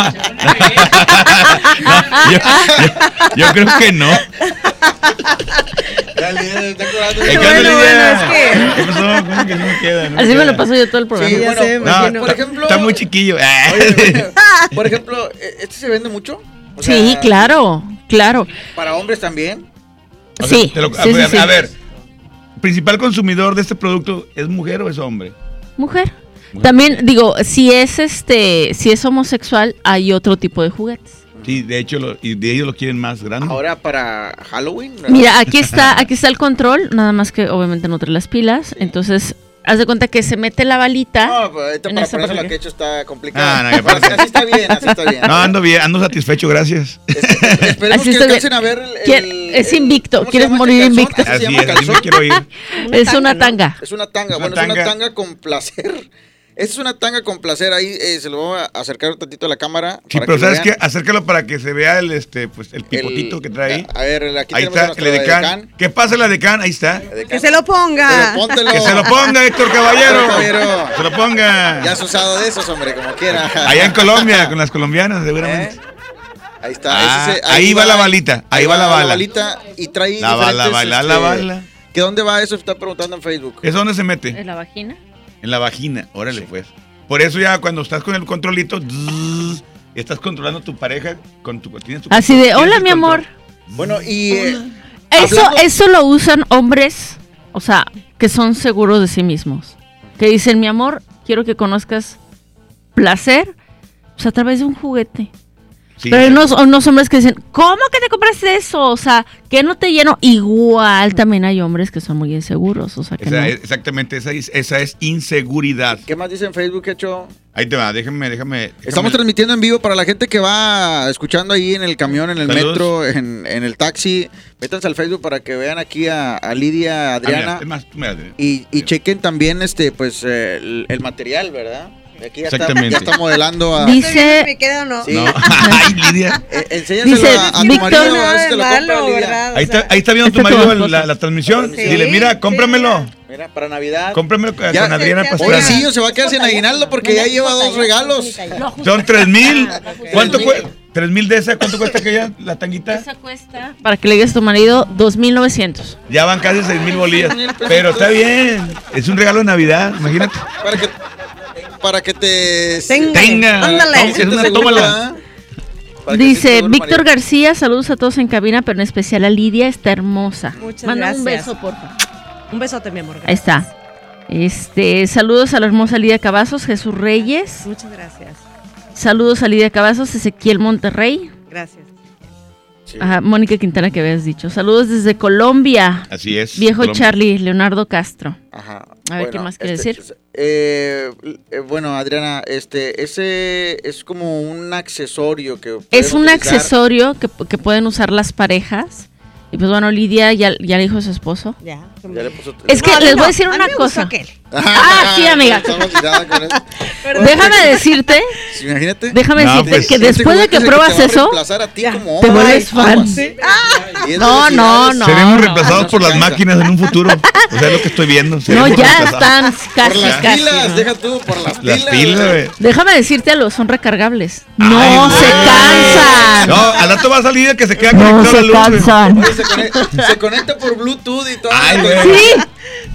yo, yo- yo creo que no. Dale, está curando. ¿qué onda, Bueno, bueno, es que- ¿Qué pasó? ¿Cómo que no me queda? No Así me queda. lo paso yo todo el programa. Sí, bueno, No, por ejemplo, Está muy chiquillo. Oye, por ejemplo, ¿e- ¿este se vende mucho? O sea, Sí, claro, claro. ¿Para hombres también? O sea, Sí, lo- a, sí, sí, ver, sí. a ver, principal consumidor de este producto, ¿es mujer o es hombre? Mujer. También digo, si es este, si es homosexual, hay otro tipo de juguetes. Sí, de hecho, lo- y de ellos lo quieren más grande. Ahora para Halloween. ¿verdad? Mira, aquí está, aquí está el control, nada más que obviamente no trae las pilas. Entonces, haz de cuenta que se mete la balita. No, pues ahorita para ponerse la que he hecho está complicado. Ah, no, que Pero así está bien, así está bien. No, ando bien, ando satisfecho, gracias. Esperemos Así que alcancen a ver el, es invicto, ¿cómo se quieres morir este invicto. ¿Así es, así me quiero ir. Es una tanga. Es una tanga, Es bueno, es una tanga con placer. Es una tanga con placer, ahí eh, se lo voy a acercar un tantito a la cámara. Sí, para pero que ¿sabes qué? acércalo para que se vea el, este, pues, el pipotito que trae ahí. A ver, aquí Ahí está, el edecán. edecán. ¿Qué pasa el edecán? Ahí está. Que se lo ponga. Pero. Que se lo ponga, Héctor Caballero. Caballero. Se lo ponga. Ya has usado de esos, hombre, como quiera. Allá en Colombia, con las colombianas, seguramente. Ahí está. Ah, ese ahí va la balita, ahí va la bala. balita y trae La bala, diferentes, bala, este, la bala. ¿Que dónde va eso? Está preguntando en Facebook. ¿Eso dónde se mete? ¿En la vagina? En la vagina. Órale, pues. Por eso ya cuando estás con el controlito, zzz, estás controlando a tu pareja con tu tienes tu Así de, hola mi amor. Bueno, y eh, Eso, hablando- eso lo usan hombres, o sea, que son seguros de sí mismos. Que dicen, mi amor, quiero que conozcas placer, pues a través de un juguete. Sí, Pero hay unos, unos hombres que dicen, ¿cómo que te compraste eso? O sea, que no te lleno. Igual también hay hombres que son muy inseguros, o sea, que Esa no. es- exactamente, esa es, esa es inseguridad. ¿qué más dice en Facebook, hecho? Ahí te va, déjame, déjame. déjame- Estamos transmitiendo en vivo para la gente que va escuchando ahí en el camión, en el Saludos. metro, en, en el taxi. Métanse al Facebook para que vean aquí a, a Lidia, Ah, mira, Adriana. es más, tú mira, y, y chequen también este pues eh, el, el material, ¿verdad? Aquí ya está, Exactamente. ya está modelando a... Dice- ¿Me queda o no? Sí. No. Ay, Lidia. Eh, enséñaselo Dice a, a tu Víctor- marido, Ahí sea, está, ahí está viendo tu marido la, la transmisión. Sí, Dile, mira, sí. cómpramelo. Mira, para Navidad. Cómpramelo con, Ya- con Adriana Pastrana. Pobrecillo, se va a quedar sin aguinaldo porque ya lleva dos regalos. Son tres mil. ¿Cuánto cuesta? Tres mil de esa. ¿Cuánto cuesta aquella, la tanguita? Esa cuesta, para que le digas a tu marido, 2.900. Ya van casi seis mil bolillas. Pero está bien. Es un regalo de Navidad, imagínate. Para que, para que te... Tenga. Tenga. Ándale. Dice Víctor. García, saludos a todos en cabina, pero en especial a Lidia, está hermosa. Muchas Manda un beso, porfa. Un besote, mi amor. Ahí está. Este, saludos a la hermosa Lidia Cavazos, Jesús Reyes. Muchas gracias. Saludos a Lidia Cavazos, Ezequiel Monterrey. Gracias. Ajá, Mónica Quintana que habías dicho. Saludos desde Colombia. Así es. Viejo Colombia. Charlie, Leonardo Castro. Ajá. A ver, ¿qué más quiere este, decir? Eh, eh, bueno, Adriana, este, ese es como un accesorio que Es pueden un utilizar. accesorio que, que pueden usar las parejas. Y pues bueno, Lidia ya, ya le dijo a su esposo. Ya. Ya le puso- Es que No, les voy a decir a una cosa. Ah, sí, amiga. Déjame decirte, Sí, Imagínate. déjame No, decirte pues, que después de que pruebas te eso, reemplazar a ti como te vuelves fan. Es No, no, no. Seremos reemplazados por las máquinas en un futuro. O sea, es lo que estoy viendo. No, ya están Por casi, las casi. pilas, deja tú, por las pilas. Las pilas, güey. Déjame decirte algo, son recargables. No Ay, se cansan. No, al rato va a salir el que se queda conectado a se la luz. se, conecta, se conecta por Bluetooth y todo. Ay, güey. Sí,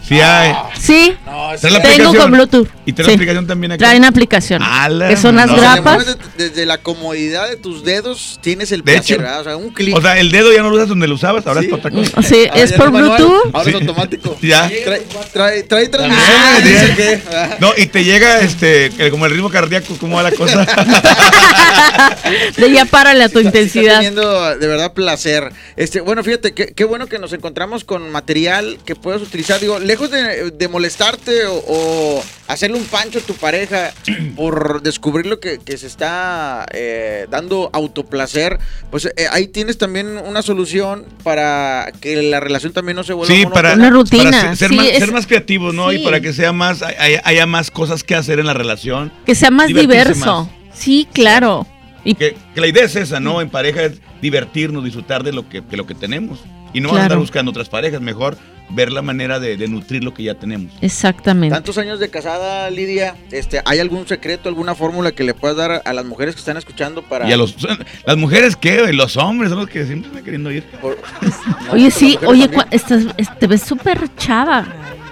Sí hay. sí. No, Tengo con Bluetooth. Y trae Sí. la aplicación también acá. Traen aplicación. Ala, Que son las no. grapas. desde la comodidad de tus dedos tienes el De placer, hecho. ¿verdad? O sea, un clic. O sea, el dedo ya no lo usas donde lo usabas, ahora Sí. es para otra cosa. Sí, es por es manual, Bluetooth. Ahora Sí. es automático. Ya. Trae, trae, trae transmisión. Ah, dice que, ah. No, y te llega este el- como el ritmo cardíaco, cómo va la cosa. De ya párale a tu Está intensidad. teniendo de verdad placer. Este, bueno, fíjate, qué, qué bueno que nos encontramos con material que puedas utilizar. Digo, lejos de, de molestarte o, o hacerle un pancho a tu pareja por descubrir lo que, que se está eh, dando autoplacer, pues eh, ahí tienes también una solución para que la relación también no se vuelva Sí, para, Una rutina, para ser, ser sí, más, es- ser más creativos, ¿no? sí. Y para que sea más, haya, haya más cosas que hacer en la relación. Que sea más diverso. más. Sí, claro. Y Que, que la idea es esa, ¿no? En pareja es divertirnos, disfrutar de lo que, de lo que tenemos. Y no Claro. andar buscando otras parejas, mejor ver la manera de, de nutrir lo que ya tenemos. exactamente. Tantos años de casada, Lidia, este, ¿hay algún secreto, alguna fórmula que le puedas dar a las mujeres que están escuchando para... Y a los, las mujeres, ¿qué? Los hombres son los que siempre están queriendo ir. por- No, Oye, sí, oye, estás, es- te ves súper chava.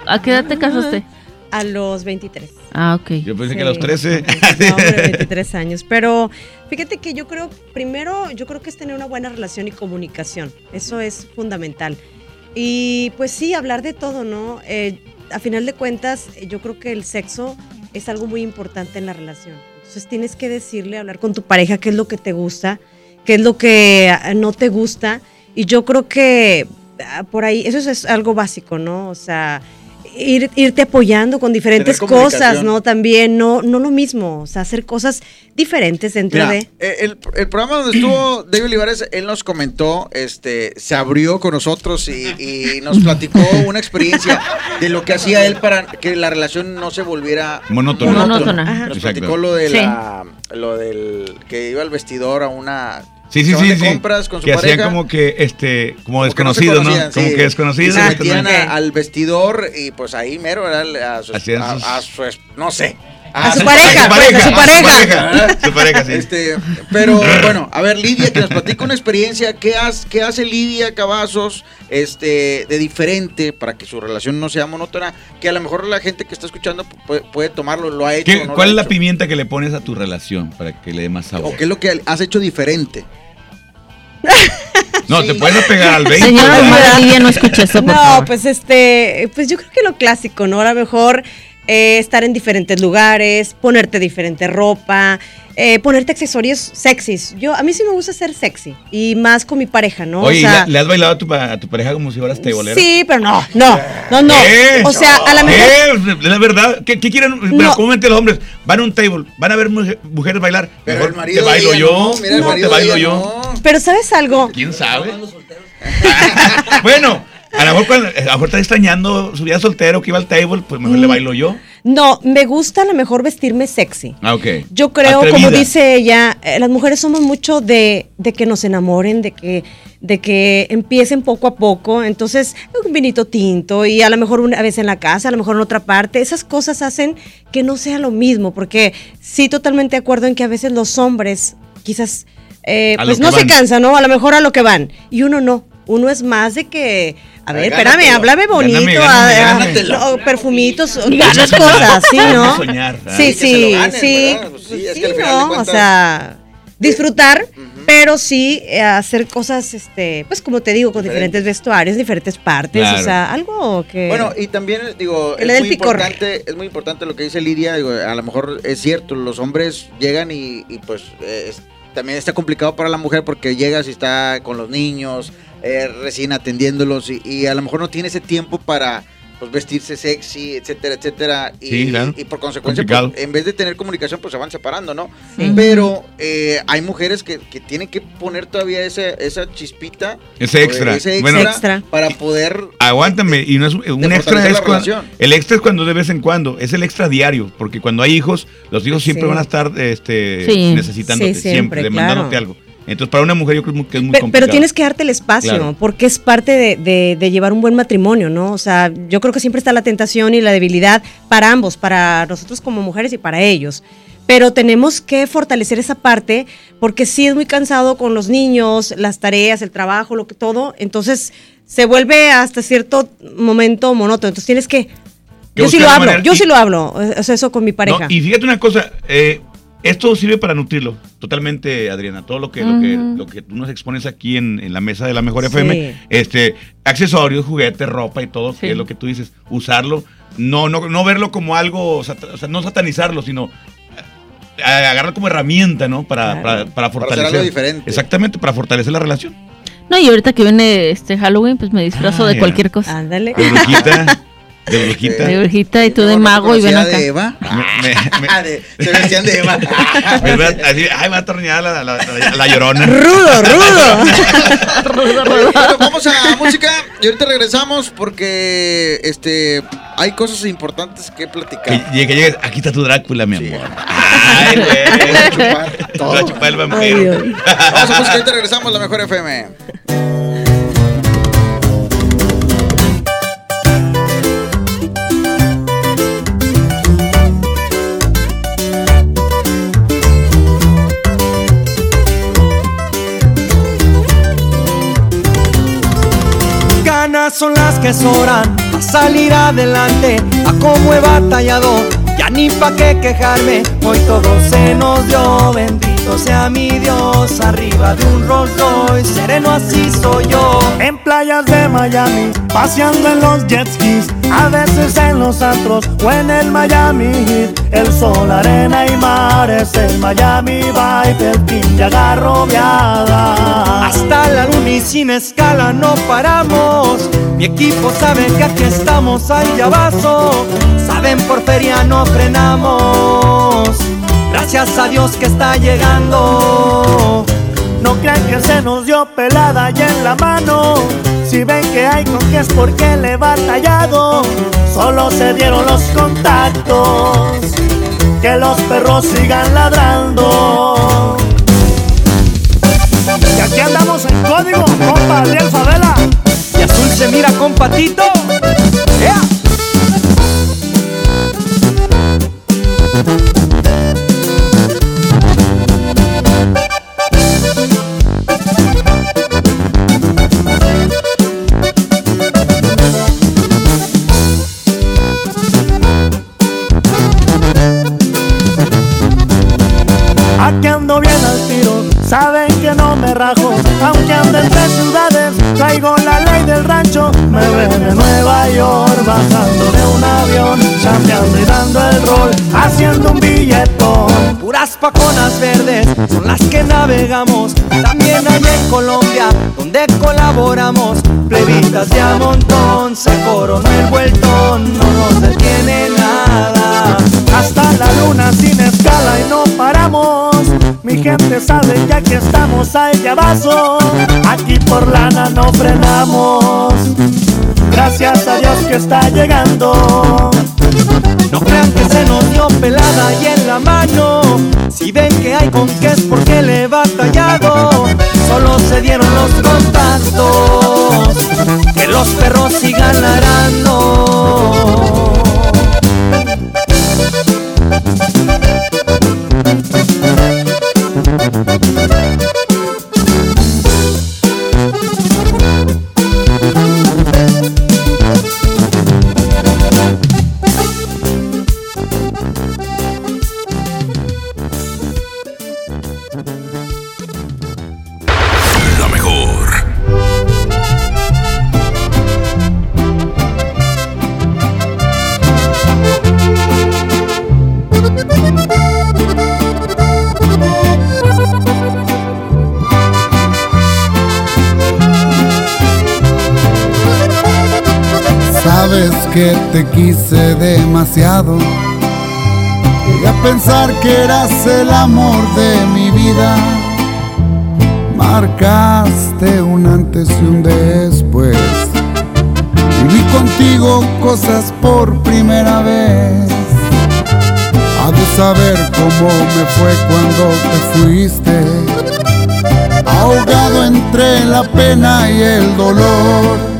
¿A qué edad te casaste? A los 23. Ah, ok. Yo pensé Sí. que a los 13. No, hombre, 23 años. Pero fíjate que yo creo, primero, yo creo que es tener una buena relación y comunicación. Eso es fundamental. Y pues sí, hablar de todo, ¿no? Eh, a final de cuentas, yo creo que el sexo es algo muy importante en la relación. Entonces tienes que decirle, hablar con tu pareja qué es lo que te gusta, qué es lo que ah, no te gusta. Y yo creo que ah, por ahí, eso es algo básico, ¿no? O sea, ir- irte apoyando con diferentes cosas. ¿no? También, no, no lo mismo, o sea, hacer cosas diferentes dentro Mira, de... eh, el, el programa donde estuvo David Olivares, él nos comentó, este, se abrió con nosotros y, y nos platicó una experiencia de lo que hacía él para que la relación no se volviera Monótona. Monótona. Ajá. Nos Exacto. platicó lo de Sí. la, lo del que iba al vestidor a una Sí, sí, sí, sí. compras con su que hacían pareja. como que, este, como como no ¿no? Como sí. que desconocidos. Y se metían a- al vestidor y pues ahí mero era a su, Hacían a- a su no sé. A su pareja, pues, a su pareja. Su pareja, sí. Este, pero bueno, a ver, Lidia, que nos platica una experiencia, ¿qué, has- qué hace Lidia Cavazos este, de diferente para que su relación no sea monótona? Que a lo mejor la gente que está escuchando puede, puede tomarlo, lo ha hecho. ¿Qué- o no ¿Cuál lo es ha la hecho. pimienta que le pones a tu relación para que le dé más sabor? ¿O qué es lo que has hecho diferente? No, te puedes pegar al 20. Señora Lidia, no escucha esto, por no, favor. pues este, pues yo creo que lo clásico, ¿no? A lo mejor eh, estar en diferentes lugares, ponerte diferente ropa, eh, ponerte accesorios sexys. Yo, a mí sí me gusta ser sexy y más con mi pareja, ¿no? Oye, o sea, ¿le, has bailado a tu, a tu pareja como si fueras teibolera? sí, pero no, no, no, no. ¿Qué? O sea, a la mejor ¿Qué? La verdad, ¿qué, qué quieren? Pero No. comúnmente los hombres van a un table, van a ver mujer- mujeres bailar. Pero Mejor el marido te bailo yo, no, mira, el mejor te marido bailo yo. no. Pero ¿sabes algo? ¿Quién sabe? bueno, a lo mejor cuando a lo mejor está extrañando su vida soltero que iba al table, pues mejor le Mm. bailo yo. No, me gusta a lo mejor vestirme sexy. Ah, ok. Yo creo, Atrevida. como dice ella, eh, las mujeres somos mucho de, de que nos enamoren, de que, de que empiecen poco a poco. Entonces, un vinito tinto y a lo mejor una vez en la casa, a lo mejor en otra parte. Esas cosas hacen que no sea lo mismo, porque sí, totalmente de acuerdo en que a veces los hombres quizás eh, pues no se cansan, ¿no? A lo mejor a lo que van. Y uno no. Uno es más de que, a ver, espérame, háblame bonito, Gáname, ah, gáname, ah, perfumitos, muchas cosas, ¿sí, no? Soñar. Sí, sí, ganen, sí. Pues sí, es Sí, que ¿no? O sea, disfrutar, pero sí eh, hacer cosas, este, pues como te digo, con diferentes. vestuarios, diferentes partes, Claro. o sea, algo que... Bueno, y también digo, es muy, importante, es muy importante lo que dice Lidia, digo, a lo mejor es cierto, los hombres llegan y, y, pues eh, es- también está complicado para la mujer porque llegas y está con los niños, eh, recién atendiéndolos y, y a lo mejor no tiene ese tiempo para pues, vestirse sexy, etcétera, etcétera. Y, Sí, claro. y por consecuencia, pues, en vez de tener comunicación, pues se van separando, ¿no? Sí. Pero eh, hay mujeres que, que tienen que poner todavía ese, esa chispita. Ese o extra. Ese Bueno. extra, para poder Aguántame, y no es un extra es cuando, relación. el extra es cuando de vez en cuando, es el extra diario, porque cuando hay hijos, los hijos siempre Sí. van a estar este Sí. necesitándote, Sí, siempre, siempre, demandándote algo. Entonces, para una mujer yo creo que es muy complicado. Pero tienes que darte el espacio, Claro. porque es parte de, de- de llevar un buen matrimonio, ¿no? O sea, yo creo que siempre está la tentación y la debilidad para ambos, para nosotros como mujeres y para ellos. Pero tenemos que fortalecer esa parte, porque sí es muy cansado con los niños, las tareas, el trabajo, lo que todo. Entonces se vuelve hasta cierto momento monótono. Entonces tienes que. Yo sí lo hablo, manera- yo y- sí lo hablo, o sea, eso con mi pareja. No, y fíjate una cosa, eh, esto sirve para nutrirlo, totalmente, Adriana. Todo lo que, lo que, lo que tú nos expones aquí en, en la mesa de la Mejor Sí. FM, este, accesorios, juguetes, ropa y todo, que es lo que tú dices, usarlo, no, no, no verlo como algo, sat- o sea, no satanizarlo, sino eh, agarrarlo como herramienta, ¿no? Para, Claro. para, para Para hacer fortalecer. algo diferente. Exactamente, para fortalecer la relación. No, y ahorita que viene este Halloween, pues me disfrazo Ah, de ya. cualquier cosa. Ándale. De brujita, de brujita. Y tú de mago y ven acá. de Eva? Me- me- Ah, de- se vestían de Eva. me va a- así, ay, me va a atornillar la, la, la- la llorona. Rudo, rudo. Bueno, vamos a música y ahorita regresamos porque este hay cosas importantes que platicar. Que llegue, que llegues, aquí está tu Drácula, mi amor. Ay, güey. Voy a chupar Te todo. va a chupar el vampiro. Vamos a música, ahorita regresamos a la mejor FM. Son las que sobran a salir adelante, a cómo he batallado, ya ni pa' qué quejarme, hoy todo se nos dio, bendito sea mi Dios, arriba de un Rolls Royce, sereno así soy yo. En playas de Miami, paseando en los jet skis, a veces en los antros o en el Miami Heat. El sol, arena y mares, el Miami Vibe, el team de agarrobeada. Hasta la luna y sin escala no paramos. Mi equipo sabe que aquí estamos al llavazo. Saben por feria no frenamos. Gracias a Dios que está llegando. No crean que se nos dio pelada y en la mano. Si ven que hay con que porque le he batallado. Solo se dieron los contactos. Que los perros sigan ladrando. Y aquí andamos en código, compa, Ariel Favela. Y azul se mira con patito. ¡Ea! Rajo. Aunque ande entre ciudades, traigo la ley del rancho. Me ven en Nueva York, bajando de un avión, chambeando y dando el rol, haciendo un billetón. Puras paconas verdes son las que navegamos. También hay en Colombia, donde colaboramos. Plebitas de a montón, se coronó el vueltón. No nos detiene nada. Hasta la luna sin escala y no paramos. Mi gente sabe que aquí estamos al llavazo. Aquí por lana no frenamos. Gracias a Dios que está llegando. No crean que se nos dio pelada y en la mano. Si ven que hay con qué es porque le he batallado. Solo se dieron los contactos. Que los perros sigan ladrando. Quise demasiado. Llegué a pensar que eras el amor de mi vida. Marcaste un antes y un después. Viví contigo cosas por primera vez. Ha de saber cómo me fue cuando te fuiste. Ahogado entre la pena y el dolor.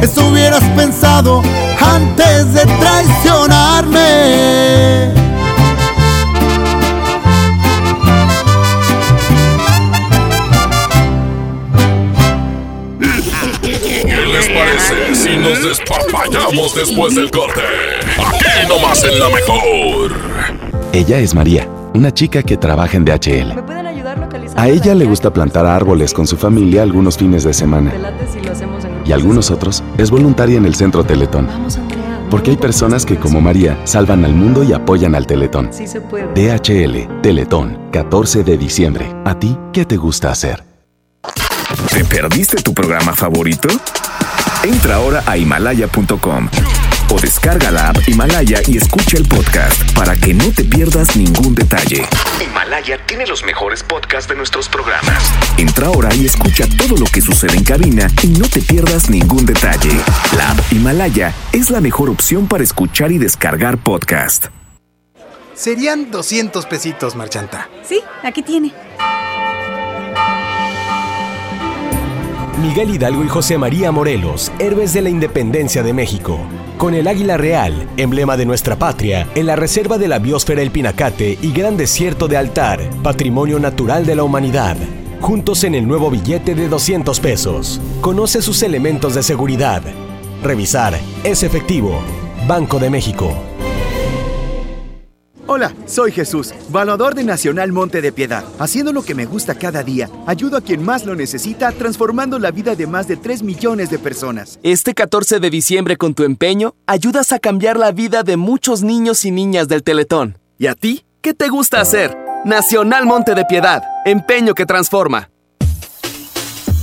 Eso hubieras pensado antes de traicionarme. ¿Qué les parece si nos despapallamos después del corte? Aquí nomás en la mejor. Ella es María, una chica que trabaja en DHL. ¿Me pueden ayudar localizando? A ella le gusta plantar árboles con su familia algunos fines de semana. Te late si lo hacemos en Y algunos otros es voluntaria en el Centro Teletón. Porque hay personas que, como María, salvan al mundo y apoyan al Teletón. Sí se puede. DHL, Teletón, 14 de diciembre. ¿A ti qué te gusta hacer? ¿Te perdiste tu programa favorito? Entra ahora a himalaya.com o descarga la app Himalaya y escucha el podcast para que no te pierdas ningún detalle. Himalaya tiene los mejores podcasts de nuestros programas. Entra ahora y escucha todo lo que sucede en cabina y no te pierdas ningún detalle. La app Himalaya es la mejor opción para escuchar y descargar podcast. Serían 200 pesitos, Marchanta. Sí, aquí tiene. Miguel Hidalgo y José María Morelos, héroes de la independencia de México. Con el águila real, emblema de nuestra patria, en la reserva de la biosfera El Pinacate y Gran Desierto de Altar, patrimonio natural de la humanidad. Juntos en el nuevo billete de 200 pesos. Conoce sus elementos de seguridad. Revisar es efectivo. Banco de México. Hola, soy Jesús, valuador de Nacional Monte de Piedad. Haciendo lo que me gusta cada día, ayudo a quien más lo necesita, transformando la vida de más de 3 millones de personas. Este 14 de diciembre con tu empeño, ayudas a cambiar la vida de muchos niños y niñas del Teletón. ¿Y a ti? ¿Qué te gusta hacer? Nacional Monte de Piedad, empeño que transforma.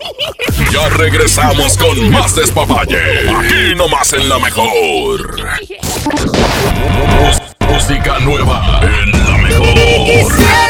Ya regresamos con más despapalle. Aquí nomás en la mejor. Música nueva en la mejor.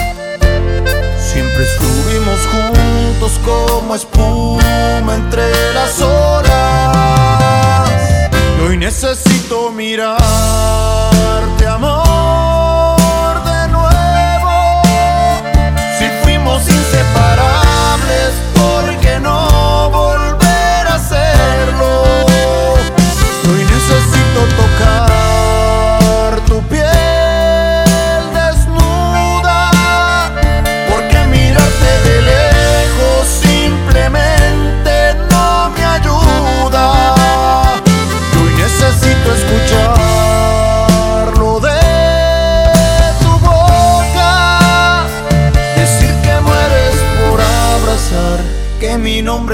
Siempre estuvimos juntos como espuma entre las horas. Y hoy necesito mirarte, amor, de nuevo. Si fuimos inseparables, ¿por qué no volver a serlo? Y hoy necesito tocar.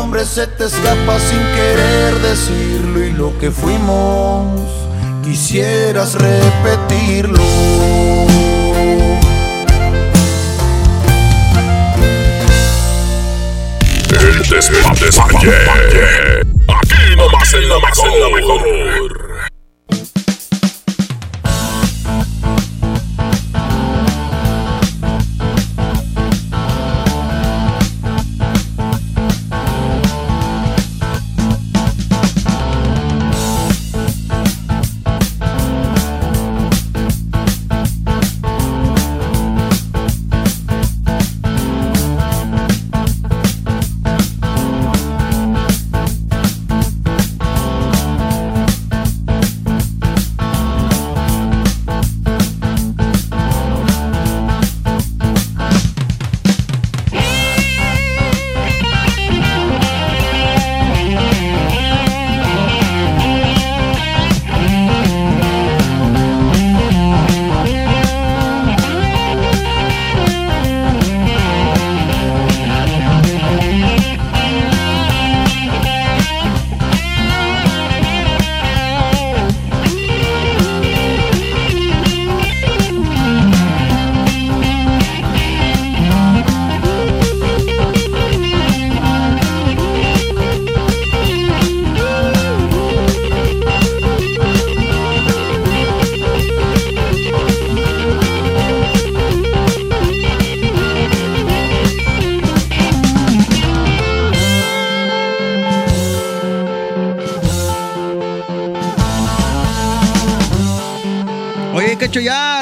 nombre se te escapa sin querer decirlo y lo que fuimos quisieras repetirlo. El despapalle. Aquí nomás en la mejor.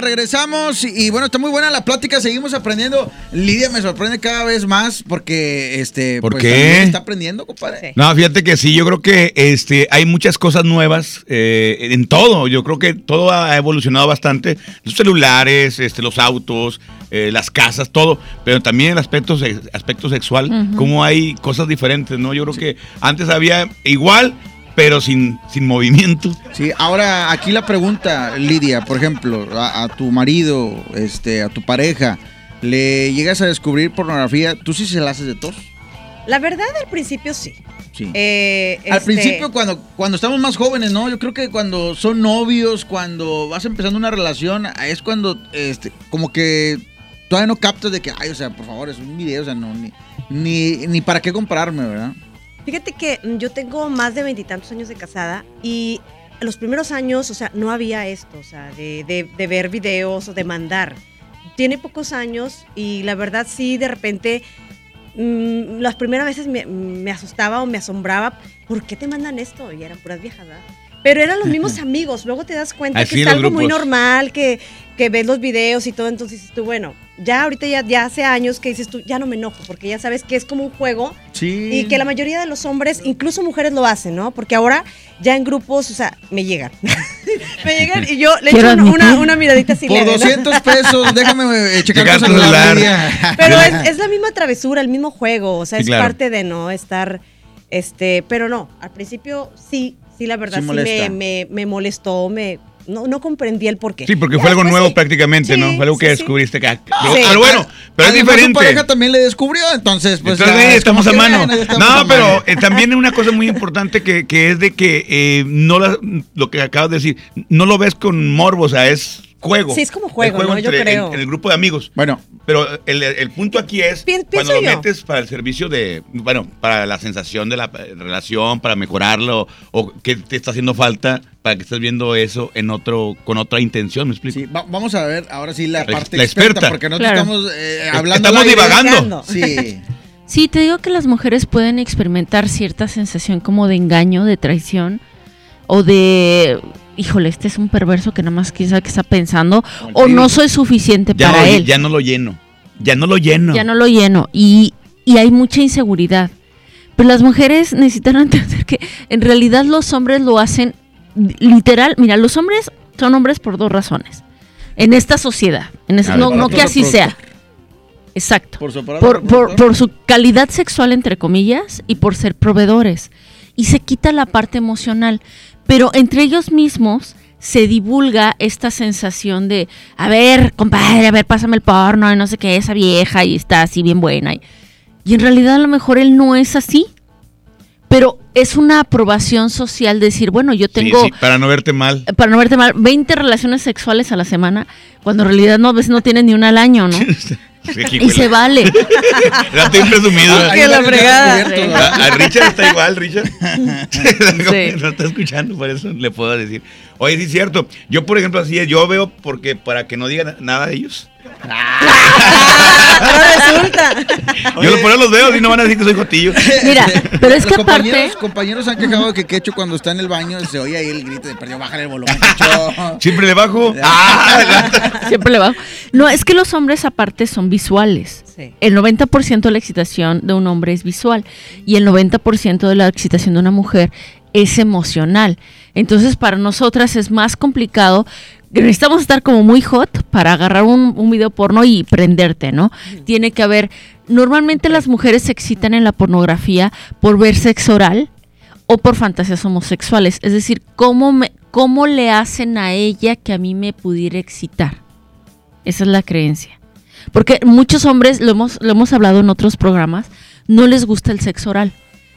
Regresamos y, bueno, está muy buena la plática, seguimos aprendiendo. Lidia me sorprende cada vez más porque este ¿Por pues, qué? está aprendiendo, compadre. No, fíjate que sí, yo creo que este, hay muchas cosas nuevas eh, en todo. Yo creo que todo ha evolucionado bastante. Los celulares, este, los autos, eh, las casas, todo. Pero también el aspecto, aspecto sexual, Ujú. como hay cosas diferentes, ¿no? Yo creo que antes había igual, pero sin, sin movimiento. Sí, ahora aquí la pregunta, Lidia, por ejemplo, a, a tu marido, este, a tu pareja, le llegas a descubrir pornografía, ¿tú sí se la haces de tos? La verdad, al principio sí. Sí. Eh, Al este, principio, cuando, cuando estamos más jóvenes, ¿no? Yo creo que cuando son novios, cuando vas empezando una relación, es cuando, este, como que todavía no captas de que, ay, o sea, por favor, es un video, o sea, no, ni, ni, ni para qué compararme, ¿verdad? Fíjate que mm, yo tengo más de veintitantos años de casada y los primeros años, o sea, no había esto, o sea, de, de- de ver videos o de mandar. Tiene pocos años y la verdad sí, de repente, mm, las primeras veces me, me asustaba o me asombraba, ¿por qué te mandan esto? Y eran puras viejas, ¿verdad? Pero eran los mismos amigos, luego te das cuenta Así que es algo muy normal, que, que ves los videos y todo, entonces dices tú, bueno, ya ahorita ya, ya hace años que dices tú, ya no me enojo, porque ya sabes que es como un juego Sí. y que la mayoría de los hombres, incluso mujeres lo hacen, ¿no? Porque ahora ya en grupos, o sea, me llegan. me llegan y yo le echo una, una, miradita así Por leve, ¿no? 200 pesos, déjame eh, checar tu celular. celular. Pero es, es la misma travesura, el mismo juego, o sea, Sí, es claro. parte de no estar, este, pero no, al principio sí, sí, la verdad Sí me, me, me molestó, me, no, no comprendí el porqué. Sí, porque fue algo después nuevo sí. prácticamente, ¿no? Fue algo que descubriste acá. Pero, Sí. pero bueno, pero es Además, su diferente. pareja también le descubrió, entonces, pues. Entonces, ya estamos a que, mano. estamos No, a mano. pero eh, también una cosa muy importante que, que es de que eh, no la- lo que acabas de decir, no lo ves con morbo, o sea, es juego. Sí, es como Es juego, ¿no? Yo entre- creo. En, en el grupo de amigos. Bueno. Pero el, el punto aquí es cuando lo yo. metes para el servicio de, bueno, para la sensación de la eh, relación, para mejorarlo, o que te está haciendo falta para que estés viendo eso en otro, con otra intención, ¿me explico? Va- vamos a ver ahora sí la La- parte la experta, experta. porque no Claro. estamos eh, hablando. estamos divagando. Sí. Sí, te digo que las mujeres pueden experimentar cierta sensación como de engaño, de traición o de, híjole, este es un perverso que nada más quién sabe qué está pensando o no soy suficiente Ya, para no, él. ya no lo lleno. Ya no lo lleno. Ya no lo lleno y, y hay mucha inseguridad. Pero las mujeres necesitan entender que en realidad los hombres lo hacen literal. Mira, los hombres son hombres por dos razones. En esta sociedad. En ver, no, que así sea. Exacto. Por Por, por su calidad sexual, entre comillas, y por ser proveedores. Y se quita la parte emocional. Pero entre ellos mismos se divulga esta sensación de, a ver, compadre, a ver, pásame el porno, y no sé qué, esa vieja, y está así bien buena. Y, y en realidad a lo mejor él no es así. Pero es una aprobación social decir, bueno, yo tengo sí, para no verte mal. para no verte mal, 20 relaciones sexuales a la semana, cuando en realidad no, a veces no tienes ni una al año, ¿no? Sí, y se vale. Ya estoy presumido. Ah, que la fregada. A, a Richard está igual, Richard. Sí. No está escuchando, por eso le puedo decir. Oye, sí es cierto. Yo, por ejemplo, así es. Yo veo porque para que no digan nada de ellos. resulta. Yo lo- por eso los veo y no van a decir que soy jotillo. Mira, pero es Los que aparte, compañeros, compañeros han quejado que Quecho cuando está en el baño se oye ahí el grito de perdió, bájale el volumen, Quecho. Siempre le bajo. Ah, siempre le bajo. No, es que los hombres aparte son visuales. Sí. El 90% de la excitación de un hombre es visual y el 90% de la excitación de una mujer es emocional. Entonces, para nosotras es más complicado. Necesitamos estar como muy hot para agarrar un, un video porno y prenderte, ¿no? Tiene que haber. Normalmente las mujeres se excitan en la pornografía por ver sexo oral o por fantasías homosexuales. Es decir, ¿cómo, me, ¿cómo le hacen a ella que a mí me pudiera excitar? Esa es la creencia. Porque muchos hombres, lo hemos, lo hemos hablado en otros programas, no les gusta el sexo oral.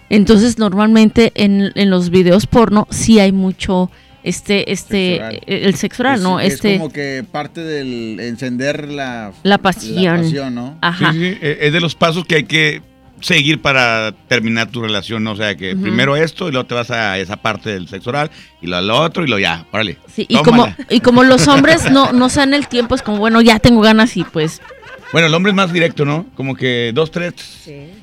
Entonces, normalmente en, en los videos porno sí hay mucho este, este, eh, el sexo oral, Es- ¿no? Es este, como que parte del encender la, la pasión. la pasión, ¿no? Ajá. Sí, sí, eh, es de los pasos que hay que seguir para terminar tu relación, ¿no? O sea, que primero esto y luego te vas a esa parte del sexo oral y luego al otro y lo ya, órale. Sí, y como, y como los hombres no, no se dan el tiempo, es como, bueno, ya tengo ganas y pues Bueno, el hombre es más directo, ¿no? Como que dos, tres.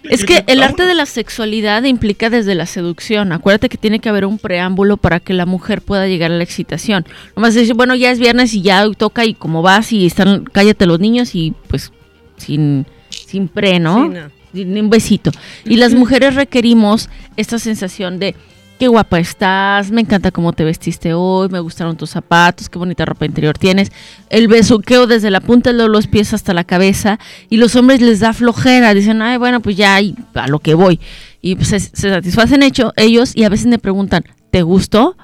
Es que el arte de la sexualidad implica desde la seducción. Acuérdate que tiene que haber un preámbulo para que la mujer pueda llegar a la excitación. Nomás decir, bueno, ya es viernes y ya toca y como vas y están, cállate los niños y pues sin, sin pre, ¿no? Sí, no. Sin un besito. Y las mujeres requerimos esta sensación de qué guapa estás, me encanta cómo te vestiste hoy, me gustaron tus zapatos, qué bonita ropa interior tienes. El besuqueo desde la punta de los pies hasta la cabeza y los hombres les da flojera, dicen, ay, bueno, pues ya y a lo que voy. Y pues se, se satisfacen hecho ellos y a veces me preguntan, ¿te gustó?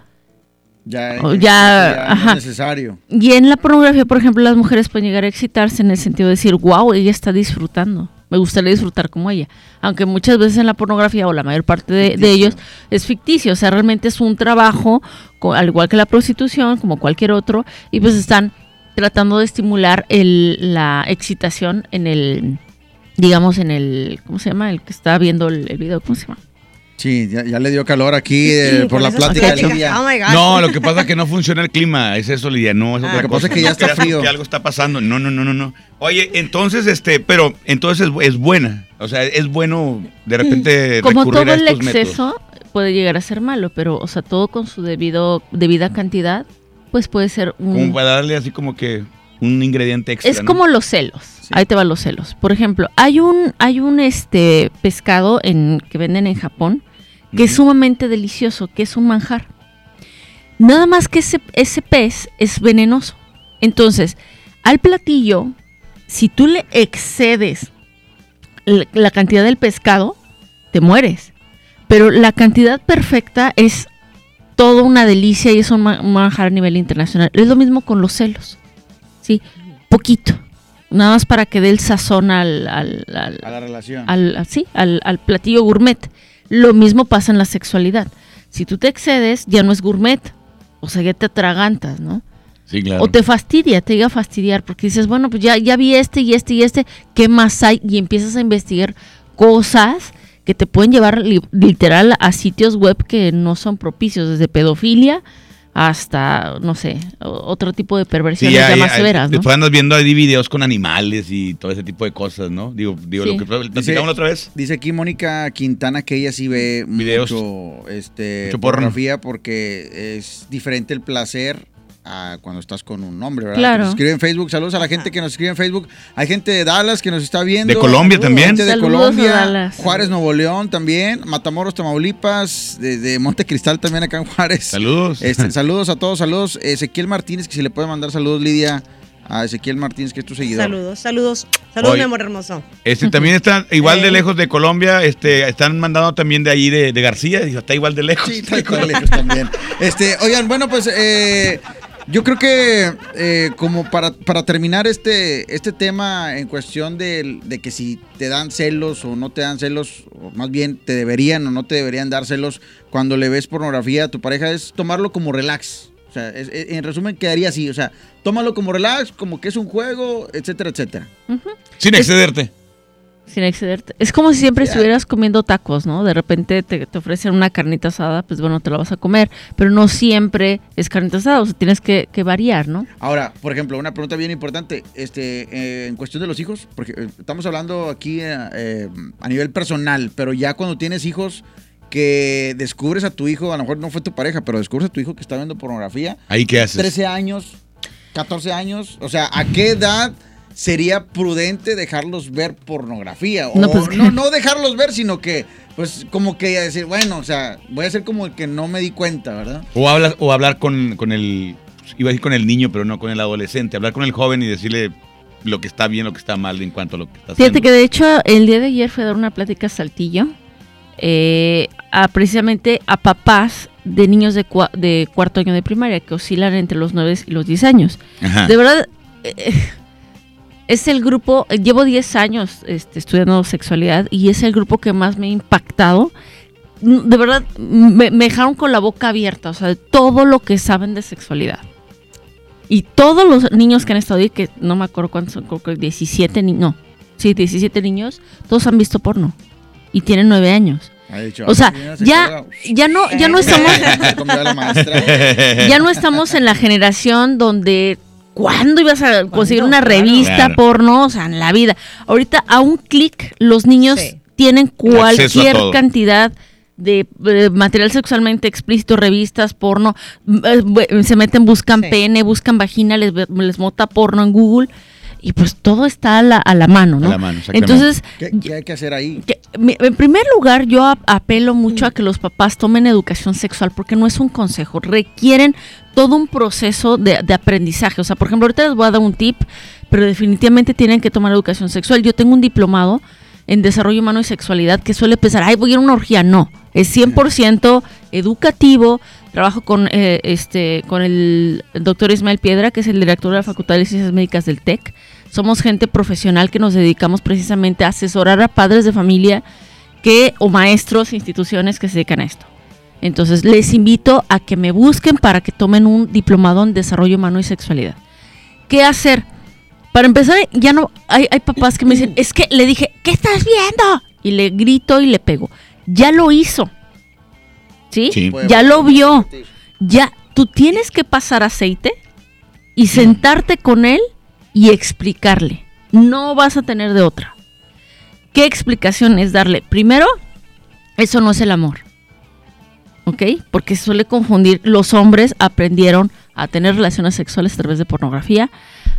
Ya, O ya, ya, ya no ajá. es necesario. Y en la pornografía, por ejemplo, las mujeres pueden llegar a excitarse en el sentido de decir, wow, ella está disfrutando. Me gustaría disfrutar como ella. Aunque muchas veces en la pornografía, o la mayor parte de, de ellos, es ficticio. O sea, realmente es un trabajo, al igual que la prostitución, como cualquier otro, y pues están tratando de estimular el, la excitación en el, digamos, en el, ¿cómo se llama? El que está viendo el, el video, ¿cómo se llama? Sí, ya, ya le dio calor aquí eh, Sí, por por la plática del día. Oh. No, lo que pasa es que no funciona el clima, es eso, Lidia, no, es Ah, otra lo que cosa. pasa es que ya No está frío. Que algo está pasando, no, no, no, no, no. Oye, entonces, este, pero, entonces es, es buena, o sea, es bueno de repente Como recurrir todo a el estos métodos. exceso puede llegar a ser malo, pero, o sea, todo con su debido, debida cantidad, pues puede ser un... Como para darle así como que un ingrediente extra, Es ¿no? como los celos. Ahí te van los celos. Por ejemplo, hay un, hay un este pescado en, que venden en Japón que es sumamente delicioso, que es un manjar. Nada más que ese, ese pez es venenoso. Entonces, al platillo, si tú le excedes la, cantidad del pescado, te mueres. Pero la cantidad perfecta es toda una delicia y es un manjar a nivel internacional. Es lo mismo con los celos. Sí, poquito. Nada más para que dé el sazón al, al- al- A la relación. al, sí, al, al platillo gourmet. Lo mismo pasa en la sexualidad. Si tú te excedes, ya no es gourmet. O sea, ya te atragantas, ¿no? Sí, claro. O te fastidia, te llega a fastidiar, porque dices, bueno, pues ya, ya vi este y este y este, ¿qué más hay? Y empiezas a investigar cosas que te pueden llevar li- literal a sitios web que no son propicios, desde pedofilia hasta, no sé, otro tipo de perversiones ya hay- más hay- severas, ¿no? Después andas viendo ahí videos con animales y todo ese tipo de cosas, ¿no? Digo, digo Sí. lo que platicamos la otra vez. Dice aquí Mónica Quintana que ella sí ve Videos. mucho, este, Mucho porno. pornografía porque es diferente el placer a cuando estás con un hombre, ¿verdad? Claro. Que nos escribe en Facebook. Saludos a la gente que nos escribe en Facebook. Hay gente de Dallas que nos está viendo. De Colombia también. Gente de Saludos Colombia. Dallas. Juárez, Nuevo León también. Matamoros, Tamaulipas. Desde Monte Cristal también acá en Juárez. Saludos. Este, saludos a todos, saludos. Ezequiel Martínez, que si le puede mandar saludos, Lidia, a Ezequiel Martínez, que es tu seguidor. Saludos, saludos. Saludos, mi amor hermoso. Este también está igual de Eh. lejos de Colombia, este están mandando también de ahí de, de García, está igual de lejos. Sí, está igual de lejos también. Este, oigan, bueno, pues eh, yo creo que eh, como para, para terminar este, este tema en cuestión de, de que si te dan celos o no te dan celos, o más bien te deberían o no te deberían dar celos cuando le ves pornografía a tu pareja, es tomarlo como relax. O sea, es- es- en resumen quedaría así, o sea, tómalo como relax, como que es un juego, etcétera, etcétera. Sin excederte. Sin excederte. Es como si siempre estuvieras comiendo tacos, ¿no? De repente te, te ofrecen una carnita asada, pues bueno, te la vas a comer, pero no siempre es carnita asada, o sea, tienes que, que variar, ¿no? Ahora, por ejemplo, una pregunta bien importante, este, eh, en cuestión de los hijos, porque eh, estamos hablando aquí eh, eh, a nivel personal, pero ya cuando tienes hijos que descubres a tu hijo, a lo mejor no fue tu pareja, pero descubres a tu hijo que está viendo pornografía. ¿Ahí qué haces? 13 años, 14 años, o sea, ¿a qué edad sería prudente dejarlos ver pornografía? O No, no, pues, no, dejarlos ver, sino que, pues, como que decir, bueno, o sea, voy a ser como el que no me di cuenta, ¿verdad? O hablas, o hablar con, con el, iba a decir con el niño, pero no con el adolescente, hablar con el joven y decirle lo que está bien, lo que está mal en cuanto a lo que está haciendo. Fíjate que de hecho el día de ayer fui a dar una plática a Saltillo, eh, a precisamente a papás de niños de, cua- de cuarto año de primaria que oscilan entre los 9 y los 10 años. Ajá. De verdad, eh, es el grupo, eh, llevo 10 años este, estudiando sexualidad y es el grupo que más me ha impactado. Mm, De verdad, me, me dejaron con la boca abierta, o sea, de todo lo que saben de sexualidad. Y todos los niños que han estado ahí, que no me acuerdo cuántos son, creo que 17 niños, no, sí, 17 niños, todos han visto porno y tienen 9 años. Dicho, O sea, "Ah, sí, ya, acuerda". ya no, ya no estamos, ya no estamos en la generación donde ¿cuándo ibas a conseguir una revista Claro. porno? O sea, en la vida. Ahorita a un clic los niños tienen cualquier cantidad de, material sexualmente explícito, revistas, porno, eh, se meten, buscan pene, buscan vagina, les, ve- les mota porno en Google y pues todo está a la, a la mano, ¿no? A la mano, exactamente. Entonces, ¿Qué, qué hay que hacer ahí? que- en primer lugar, yo ap- apelo mucho a que los papás tomen educación sexual porque no es un consejo, requieren todo un proceso de, de aprendizaje. O sea, por ejemplo, ahorita les voy a dar un tip, pero definitivamente tienen que tomar educación sexual. Yo tengo un diplomado en desarrollo humano y sexualidad que suele pensar, ay, voy a ir a una orgía. No, es 100% educativo. Trabajo con, eh, este, con el, doctor Ismael Piedra, que es el director de la Facultad de Ciencias Médicas del TEC. Somos gente profesional que nos dedicamos precisamente a asesorar a padres de familia que, o maestros, instituciones que se dedican a esto. Entonces, les invito a que me busquen para que tomen un diplomado en desarrollo humano y sexualidad. ¿Qué hacer? Para empezar, ya no hay, hay papás que me dicen, es que le dije, ¿qué estás viendo? Y le grito y le pego. Ya lo hizo. ¿Sí? Sí. Ya lo vio. Ya, tú tienes que pasar aceite y sentarte con él y explicarle. No vas a tener de otra. ¿Qué explicación es darle? Primero, eso no es el amor. ¿Ok? Porque se suele confundir. Los hombres aprendieron a tener relaciones sexuales a través de pornografía.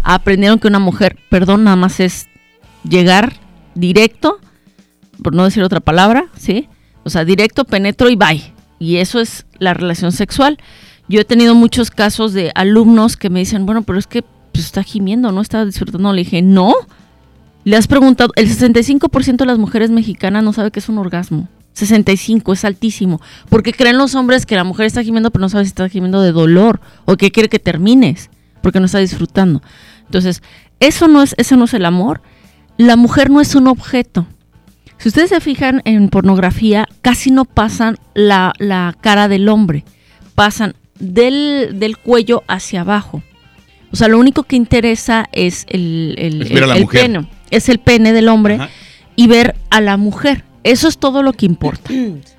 Aprendieron que una mujer, perdón, nada más es llegar directo, por no decir otra palabra, ¿sí? O sea, directo, penetro y bye. Y eso es la relación sexual. Yo he tenido muchos casos de alumnos que me dicen, bueno, pero es que pues, está gimiendo, no está disfrutando. Le dije, no. Le has preguntado, el 65% de las mujeres mexicanas no sabe que es un orgasmo. 65 es altísimo. Porque creen los hombres que la mujer está gimiendo, pero no sabe si está gimiendo de dolor o que quiere que termines, porque no está disfrutando. Entonces, eso no es, eso no es el amor. La mujer no es un objeto. Si ustedes se fijan en pornografía, casi no pasan la, la cara del hombre, pasan del, del cuello hacia abajo. O sea, lo único que interesa es el, el, Es el pene, es el pene del hombre y ver a la mujer. Eso es todo lo que importa.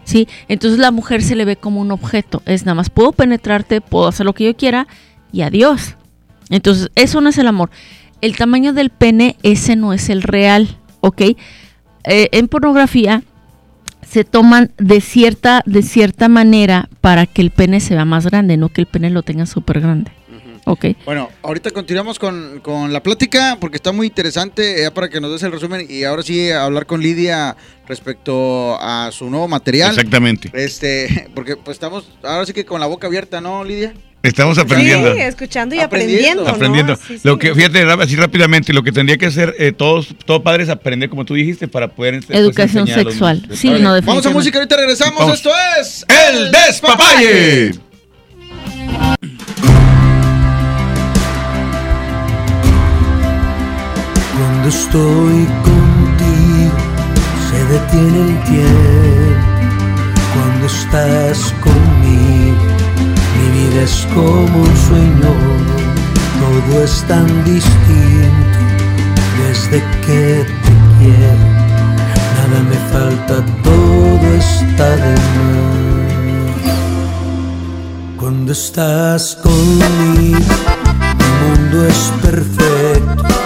¿sí? Entonces la mujer se le ve como un objeto. Es nada más, puedo penetrarte, puedo hacer lo que yo quiera y adiós. Entonces, eso no es el amor. El tamaño del pene, ese no es el real, ¿ok? Eh, en pornografía se toman de cierta, de cierta manera para que el pene se vea más grande, no que el pene lo tenga súper grande. ¿Ok? Bueno, ahorita continuamos con, con la plática porque está muy interesante, ya para que nos des el resumen y ahora sí hablar con Lidia respecto a su nuevo material. Exactamente. Este, porque pues estamos ahora sí que con la boca abierta, ¿no, Lidia? Estamos aprendiendo. Sí, escuchando y Aprendiendo. aprendiendo. ¿no? aprendiendo. Sí, sí. Lo que, fíjate, así rápidamente, lo que tendría que hacer eh, todos, todo padre es aprender, como tú dijiste, para poder este, Educación a los sexual. niños. Sí, no, Vamos a música, ahorita regresamos. Vamos. Esto es El Despapalle. Cuando estoy contigo se detiene el tiempo. Cuando estás conmigo mi vida es como un sueño. Todo es tan distinto desde que te quiero. Nada me falta, todo está de más. Cuando estás conmigo mi mundo es perfecto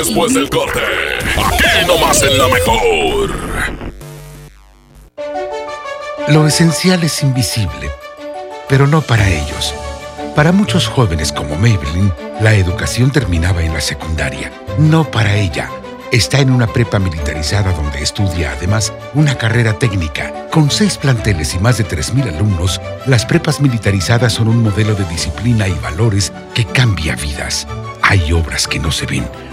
después del corte? Aquí nomás en la mejor. Lo esencial es invisible, pero no para ellos. Para muchos jóvenes como Maybelline, la educación terminaba en la secundaria. No para ella. Está en una prepa militarizada donde estudia además una carrera técnica. Con seis planteles y más de 3.000 alumnos, las prepas militarizadas son un modelo de disciplina y valores que cambia vidas. Hay obras que no se ven,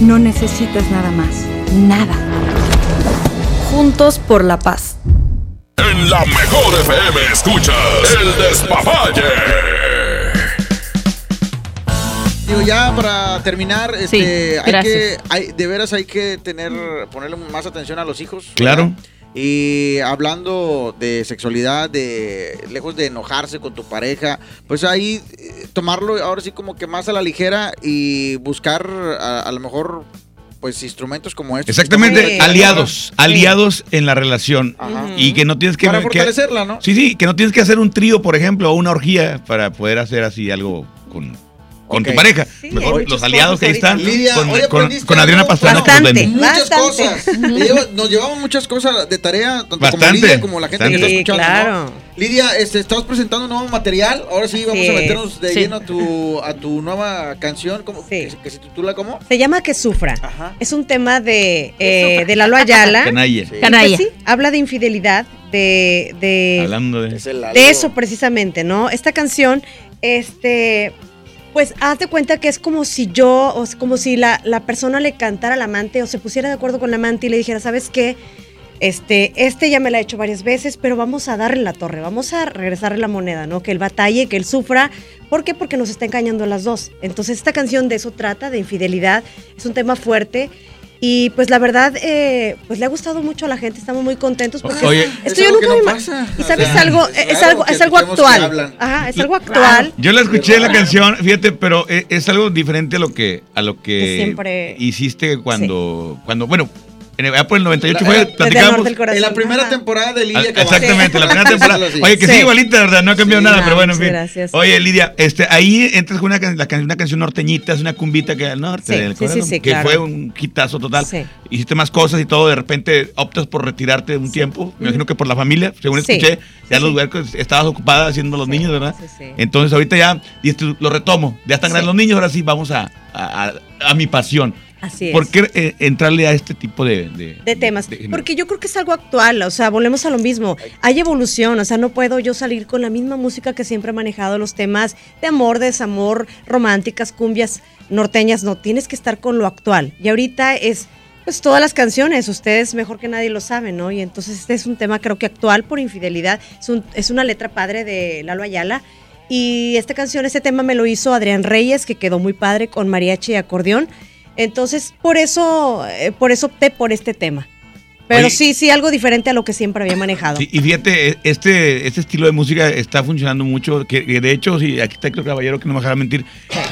No necesitas nada más. Nada. Juntos por la paz. En la mejor FM escuchas el despapalle. Digo, ya para terminar, este, hay gracias. que, hay- de veras hay que tener, ponerle más atención a los hijos. Claro. ¿verdad? Y hablando de sexualidad, de lejos de enojarse con tu pareja, pues ahí eh, tomarlo ahora sí como que más a la ligera y buscar a, a lo mejor pues instrumentos como estos. Exactamente, Sí. aliados, aliados en la relación. Ajá. Y que no tienes que... Para que- fortalecerla, ¿no? Sí, sí, que no tienes que hacer un trío, por ejemplo, o una orgía para poder hacer así algo con, con tu pareja. Sí, Mejor los aliados que ahí están. Lidia, con, hoy con- aprendiste con Adriana Pastrana. Bastante. Muchas Bastante. cosas. Nos llevamos muchas cosas de tarea, tanto como Bastante, Lidia como la gente que está escuchando. Sí, ¿no? claro. Lidia, este, estamos presentando un nuevo material. Ahora sí vamos Sí, a meternos de sí. lleno a tu, a tu nueva canción. ¿Cómo, que, que se titula cómo? Se llama Que Sufra. Es un tema de, eh, de Lalo Ayala. Canalla. Pues, Canalla. sí, habla de infidelidad, de, de, Hablando de... de eso precisamente, ¿no? Esta canción, este, pues haz de cuenta que es como si yo, o como si la, la persona le cantara al amante o se pusiera de acuerdo con la amante y le dijera, ¿sabes qué? Este, este ya me la he hecho varias veces, pero vamos a darle la torre, vamos a regresarle la moneda, ¿no? Que él batalle, que él sufra. ¿Por qué? Porque nos está engañando a las dos. Entonces, esta canción de eso trata, de infidelidad. Es un tema fuerte. Y pues la verdad, eh, pues le ha gustado mucho a la gente, estamos muy contentos porque Oye. esto Es yo nunca que me no ima- pasa. Y sabes O sea, algo, es es algo, es algo actual. Ajá, es algo actual. Yo la escuché la canción, fíjate, pero e- es, algo diferente a lo que a lo que Que siempre- hiciste cuando cuando bueno, en el, ah, por el 98 La- fue Desde el platicamos. En la primera Ajá. temporada de Lidia Ah. Exactamente, la primera temporada. Sí. Oye, que sí, Sí. igualita, ¿verdad? No ha cambiado Sí. nada, Ah, pero bueno, en fin. gracias. Oye, Lidia, este, ahí entras con una, can- la can- una canción norteñita, es una cumbita que al norte Sí, del sí, sí, corazón, sí, que claro. fue un quitazo total. Sí. Hiciste más cosas y todo, de repente optas por retirarte un tiempo. Me imagino que por la familia, según Sí. escuché, ya Sí, los sí. huercos estabas ocupada haciendo los niños, ¿verdad? sí, sí. Entonces ahorita ya dijiste, lo retomo, ya están Sí. grandes los niños, ahora sí vamos a, a, a- a mi pasión. Así es. ¿Por qué eh, entrarle a este tipo de, de- de temas. de? Porque yo creo que es algo actual, o sea, volvemos a lo mismo. Hay evolución, o sea, no puedo yo salir con la misma música que siempre he manejado, los temas de amor, desamor, románticas, cumbias norteñas, no, tienes que estar con lo actual. Y ahorita es, pues todas las canciones, ustedes mejor que nadie lo saben, ¿no? Y entonces este es un tema creo que actual por infidelidad, es, un- es una letra padre de Lalo Ayala. Y esta canción, este tema me lo hizo Adrián Reyes, que quedó muy padre con mariachi y acordeón. Entonces, por eso, eh, por eso opté por este tema. Pero Oye. sí, sí, algo diferente a lo que siempre había manejado. Sí, y fíjate, este, este estilo de música está funcionando mucho, que, que de hecho, sí, aquí está el caballero que no me dejará mentir,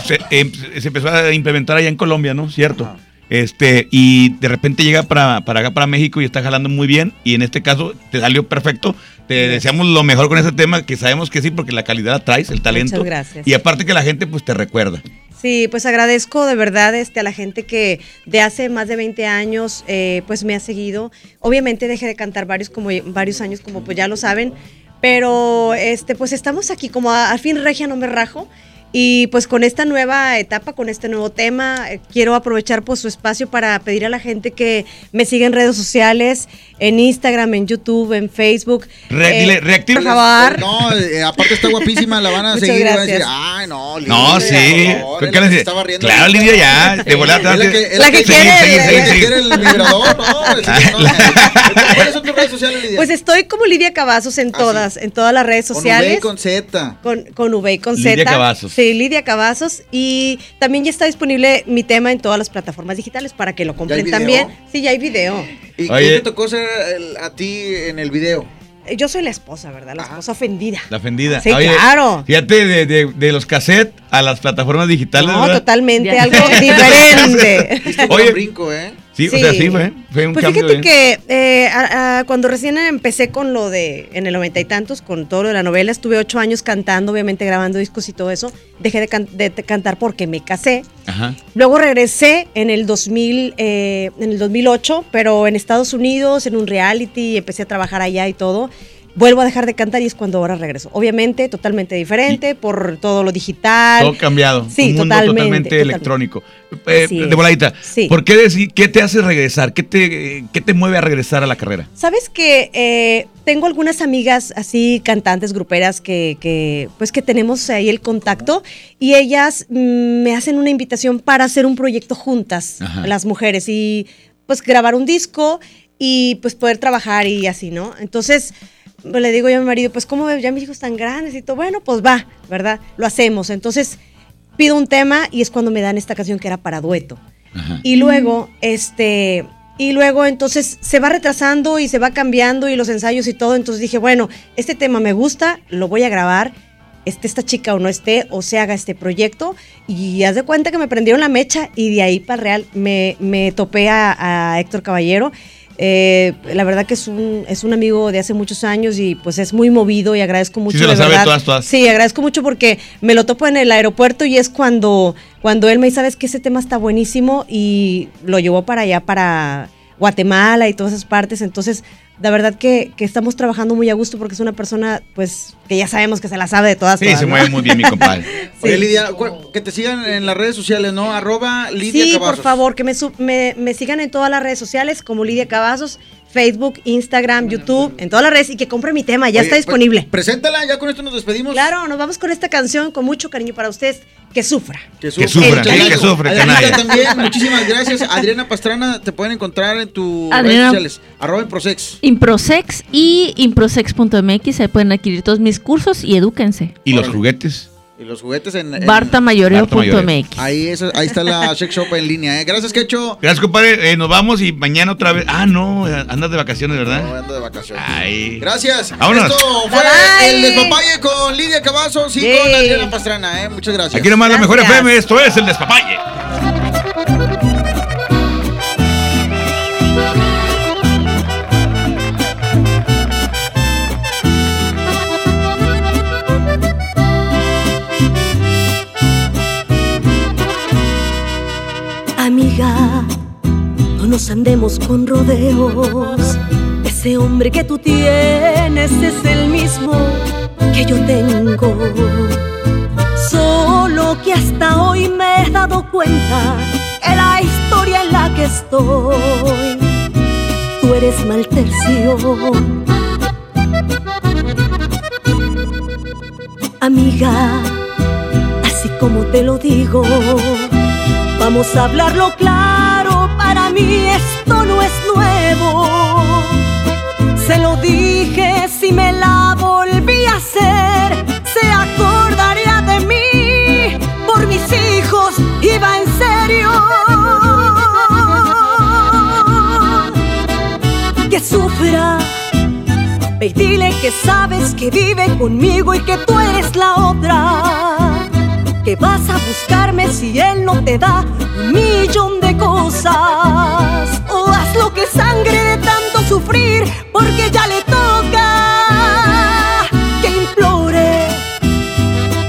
se, em, se empezó a implementar allá en Colombia, ¿no? Cierto. Este, y de repente llega para, para acá, para México, y está jalando muy bien, y en este caso te salió perfecto. Te deseamos lo mejor con este tema, que sabemos que sí, porque la calidad la traes, el talento. Muchas gracias. Y aparte que la gente pues te recuerda. Sí, pues agradezco de verdad este, a la gente que de hace más de 20 años eh, pues me ha seguido. Obviamente dejé de cantar varios, como, varios años, como pues ya lo saben, pero este, pues estamos aquí como a- al fin regia no me rajo. Y pues con esta nueva etapa, con este nuevo tema, eh, quiero aprovechar pues su espacio para pedir a la gente que me siga en redes sociales, en Instagram, en YouTube, en Facebook. Re- Eh, dile, reactiva. Por favor. No, eh, aparte está guapísima, la van a Muchas seguir. Van a decir, gracias. ay, no, Lidia. No, sí. favor, ¿Qué es le la que dice? se estaba riendo Claro. Lidia, ya. De la que, La que quiere- seguir, la seguir, que seguir. quiere el vibrador, no, es- no. ¿Cuáles son tus redes sociales, Lidia? Pues estoy como Lidia Cavazos en todas, en todas las redes Con V sociales. y con Z. Con, con V y con Z. Lidia Cavazos. Sí, Lidia Cavazos. Y también ya está disponible mi tema en todas las plataformas digitales para que lo compren también. Sí, ya hay video. ¿Y qué te tocó ser el- a ti en el video? Eh, Yo soy la esposa, ¿verdad? La esposa ofendida. La ofendida. Sí, claro. Fíjate, de, de, de los cassettes a las plataformas digitales. No, ¿verdad? totalmente algo diferente. Oye, brinco, ¿eh? Sí, o sea, sí fue. Fue un Pues cambio. fíjate ¿eh? que eh, a- a- cuando recién empecé con lo de, en el noventa y tantos, con todo lo de la novela, estuve ocho años cantando, obviamente grabando discos y todo eso. Dejé de, can- de- de cantar porque me casé. Ajá. Luego regresé en el 2000, eh, en el 2008, pero en Estados Unidos, en un reality, empecé a trabajar allá y todo. Vuelvo a dejar de cantar y es cuando ahora regreso. Obviamente, totalmente diferente por todo lo digital. Todo cambiado. Sí, un mundo totalmente, totalmente totalmente. electrónico. Eh, de voladita. Sí. ¿Por qué decir, qué te hace regresar? ¿Qué te, qué te mueve a regresar a la carrera? Sabes que eh, tengo algunas amigas así cantantes gruperas que, que, pues que tenemos ahí el contacto y ellas mm, me hacen una invitación para hacer un proyecto juntas Ajá. las mujeres y pues grabar un disco y pues poder trabajar y así, ¿no? Entonces pues, le digo yo a mi marido, pues cómo ves? ya mis hijos están grandes y todo, bueno, pues va, ¿verdad? Lo hacemos. Entonces pido un tema y es cuando me dan esta canción que era para dueto. Y luego, este, y luego entonces se va retrasando y se va cambiando y los ensayos y todo. Entonces dije, bueno, este tema me gusta, lo voy a grabar, esté esta chica o no esté, o se haga este proyecto. Y haz de cuenta que me prendieron la mecha y de ahí para real me, me topé a, a Héctor Caballero. Eh, la verdad que es un, es un amigo de hace muchos años y pues es muy movido y agradezco mucho. se la sabe verdad. todas, todas. Sí, agradezco mucho porque me lo topo en el aeropuerto y es cuando, cuando él me dice, sabes que ese tema está buenísimo y lo llevó para allá, para Guatemala y todas esas partes. Entonces, la verdad que, que estamos trabajando muy a gusto porque es una persona, pues, que ya sabemos que se la sabe de todas. Sí, todas, se ¿no? mueve muy bien mi compadre. Oye, Lidia, que te sigan en las redes sociales, ¿no? Arroba Lidia Sí, Cavazos. por favor, que me, me, me sigan en todas las redes sociales como Lidia Cavazos, Facebook, Instagram, YouTube, en todas las redes y que compre mi tema, ya Oye, está pues, disponible. preséntala, ya con esto nos despedimos. Claro, nos vamos con esta canción con mucho cariño para ustedes. Que sufra. Que sufra, sí, que sufra, Adriana canalla. también, muchísimas gracias. Adriana Pastrana, te pueden encontrar en tus redes sociales. Arroba Improsex. Improsex y improsex.mx, ahí pueden adquirir todos mis cursos y edúquense. ¿Y los juguetes? Y los juguetes en... en- Bartamayoreo.mx. Ahí, es- ahí está la sex shop en línea. ¿eh? Gracias, Quecho. Gracias, compadre. Eh, nos vamos y mañana otra vez. Ah, no, andas de vacaciones, ¿verdad? No, ando de vacaciones. Ay. Gracias. Vámonos. Esto fue Bye. el despapalle con Lidia Cavazos y Sí. con Adriana Pastrana. ¿eh? Muchas gracias. Aquí nomás la mejor Gracias. FM, esto es el despapalle. Andemos con rodeos. Ese hombre que tú tienes es el mismo que yo tengo. Solo que hasta hoy me he dado cuenta de la historia en la que estoy. Tú eres mal tercio. Amiga, así como te lo digo. Vamos a hablarlo claro, mí esto no es nuevo. Se lo dije, si me la volví a hacer, se acordaría de mí. Por mis hijos iba en serio. Que sufra, ve y dile que sabes que vive conmigo y que tú eres la otra que vas a buscarme si él no te da un millón O haz lo que sangre de tanto sufrir, porque ya le toca que implore.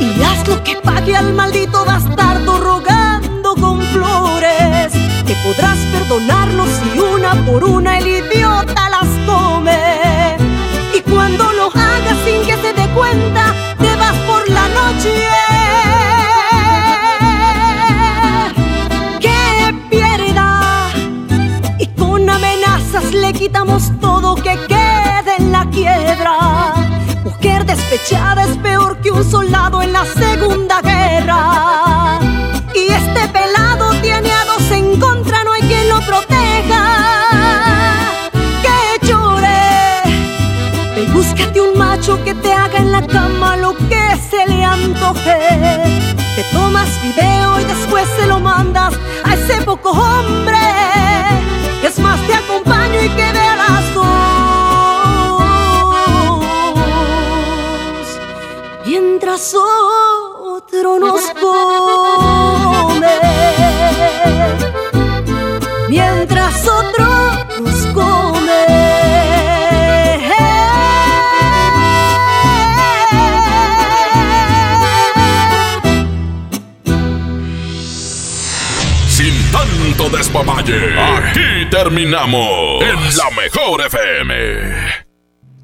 Y haz lo que pague al maldito bastardo rogando con flores. Que podrás perdonarlo si una por una el soldado en la Segunda Guerra. Y este pelado tiene a dos en contra, no hay quien lo proteja. Que llore, ve búscate un macho que te haga en la cama lo que se le antoje. Te tomas video y después se lo mandas a ese poco hombre. Otro nos come. Mientras otro nos come. Sin tanto despapalle, aquí terminamos en la mejor FM.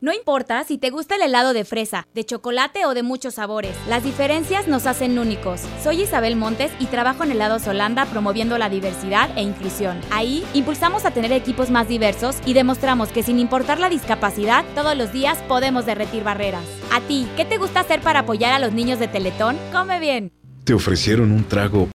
No importa si te gusta el helado de fresa, de chocolate o de muchos sabores, las diferencias nos hacen únicos. Soy Isabel Montes y trabajo en Helados Holanda promoviendo la diversidad e inclusión. Ahí impulsamos a tener equipos más diversos y demostramos que sin importar la discapacidad, todos los días podemos derretir barreras. A ti, ¿qué te gusta hacer para apoyar a los niños de Teletón? Come bien. ¿Te ofrecieron un trago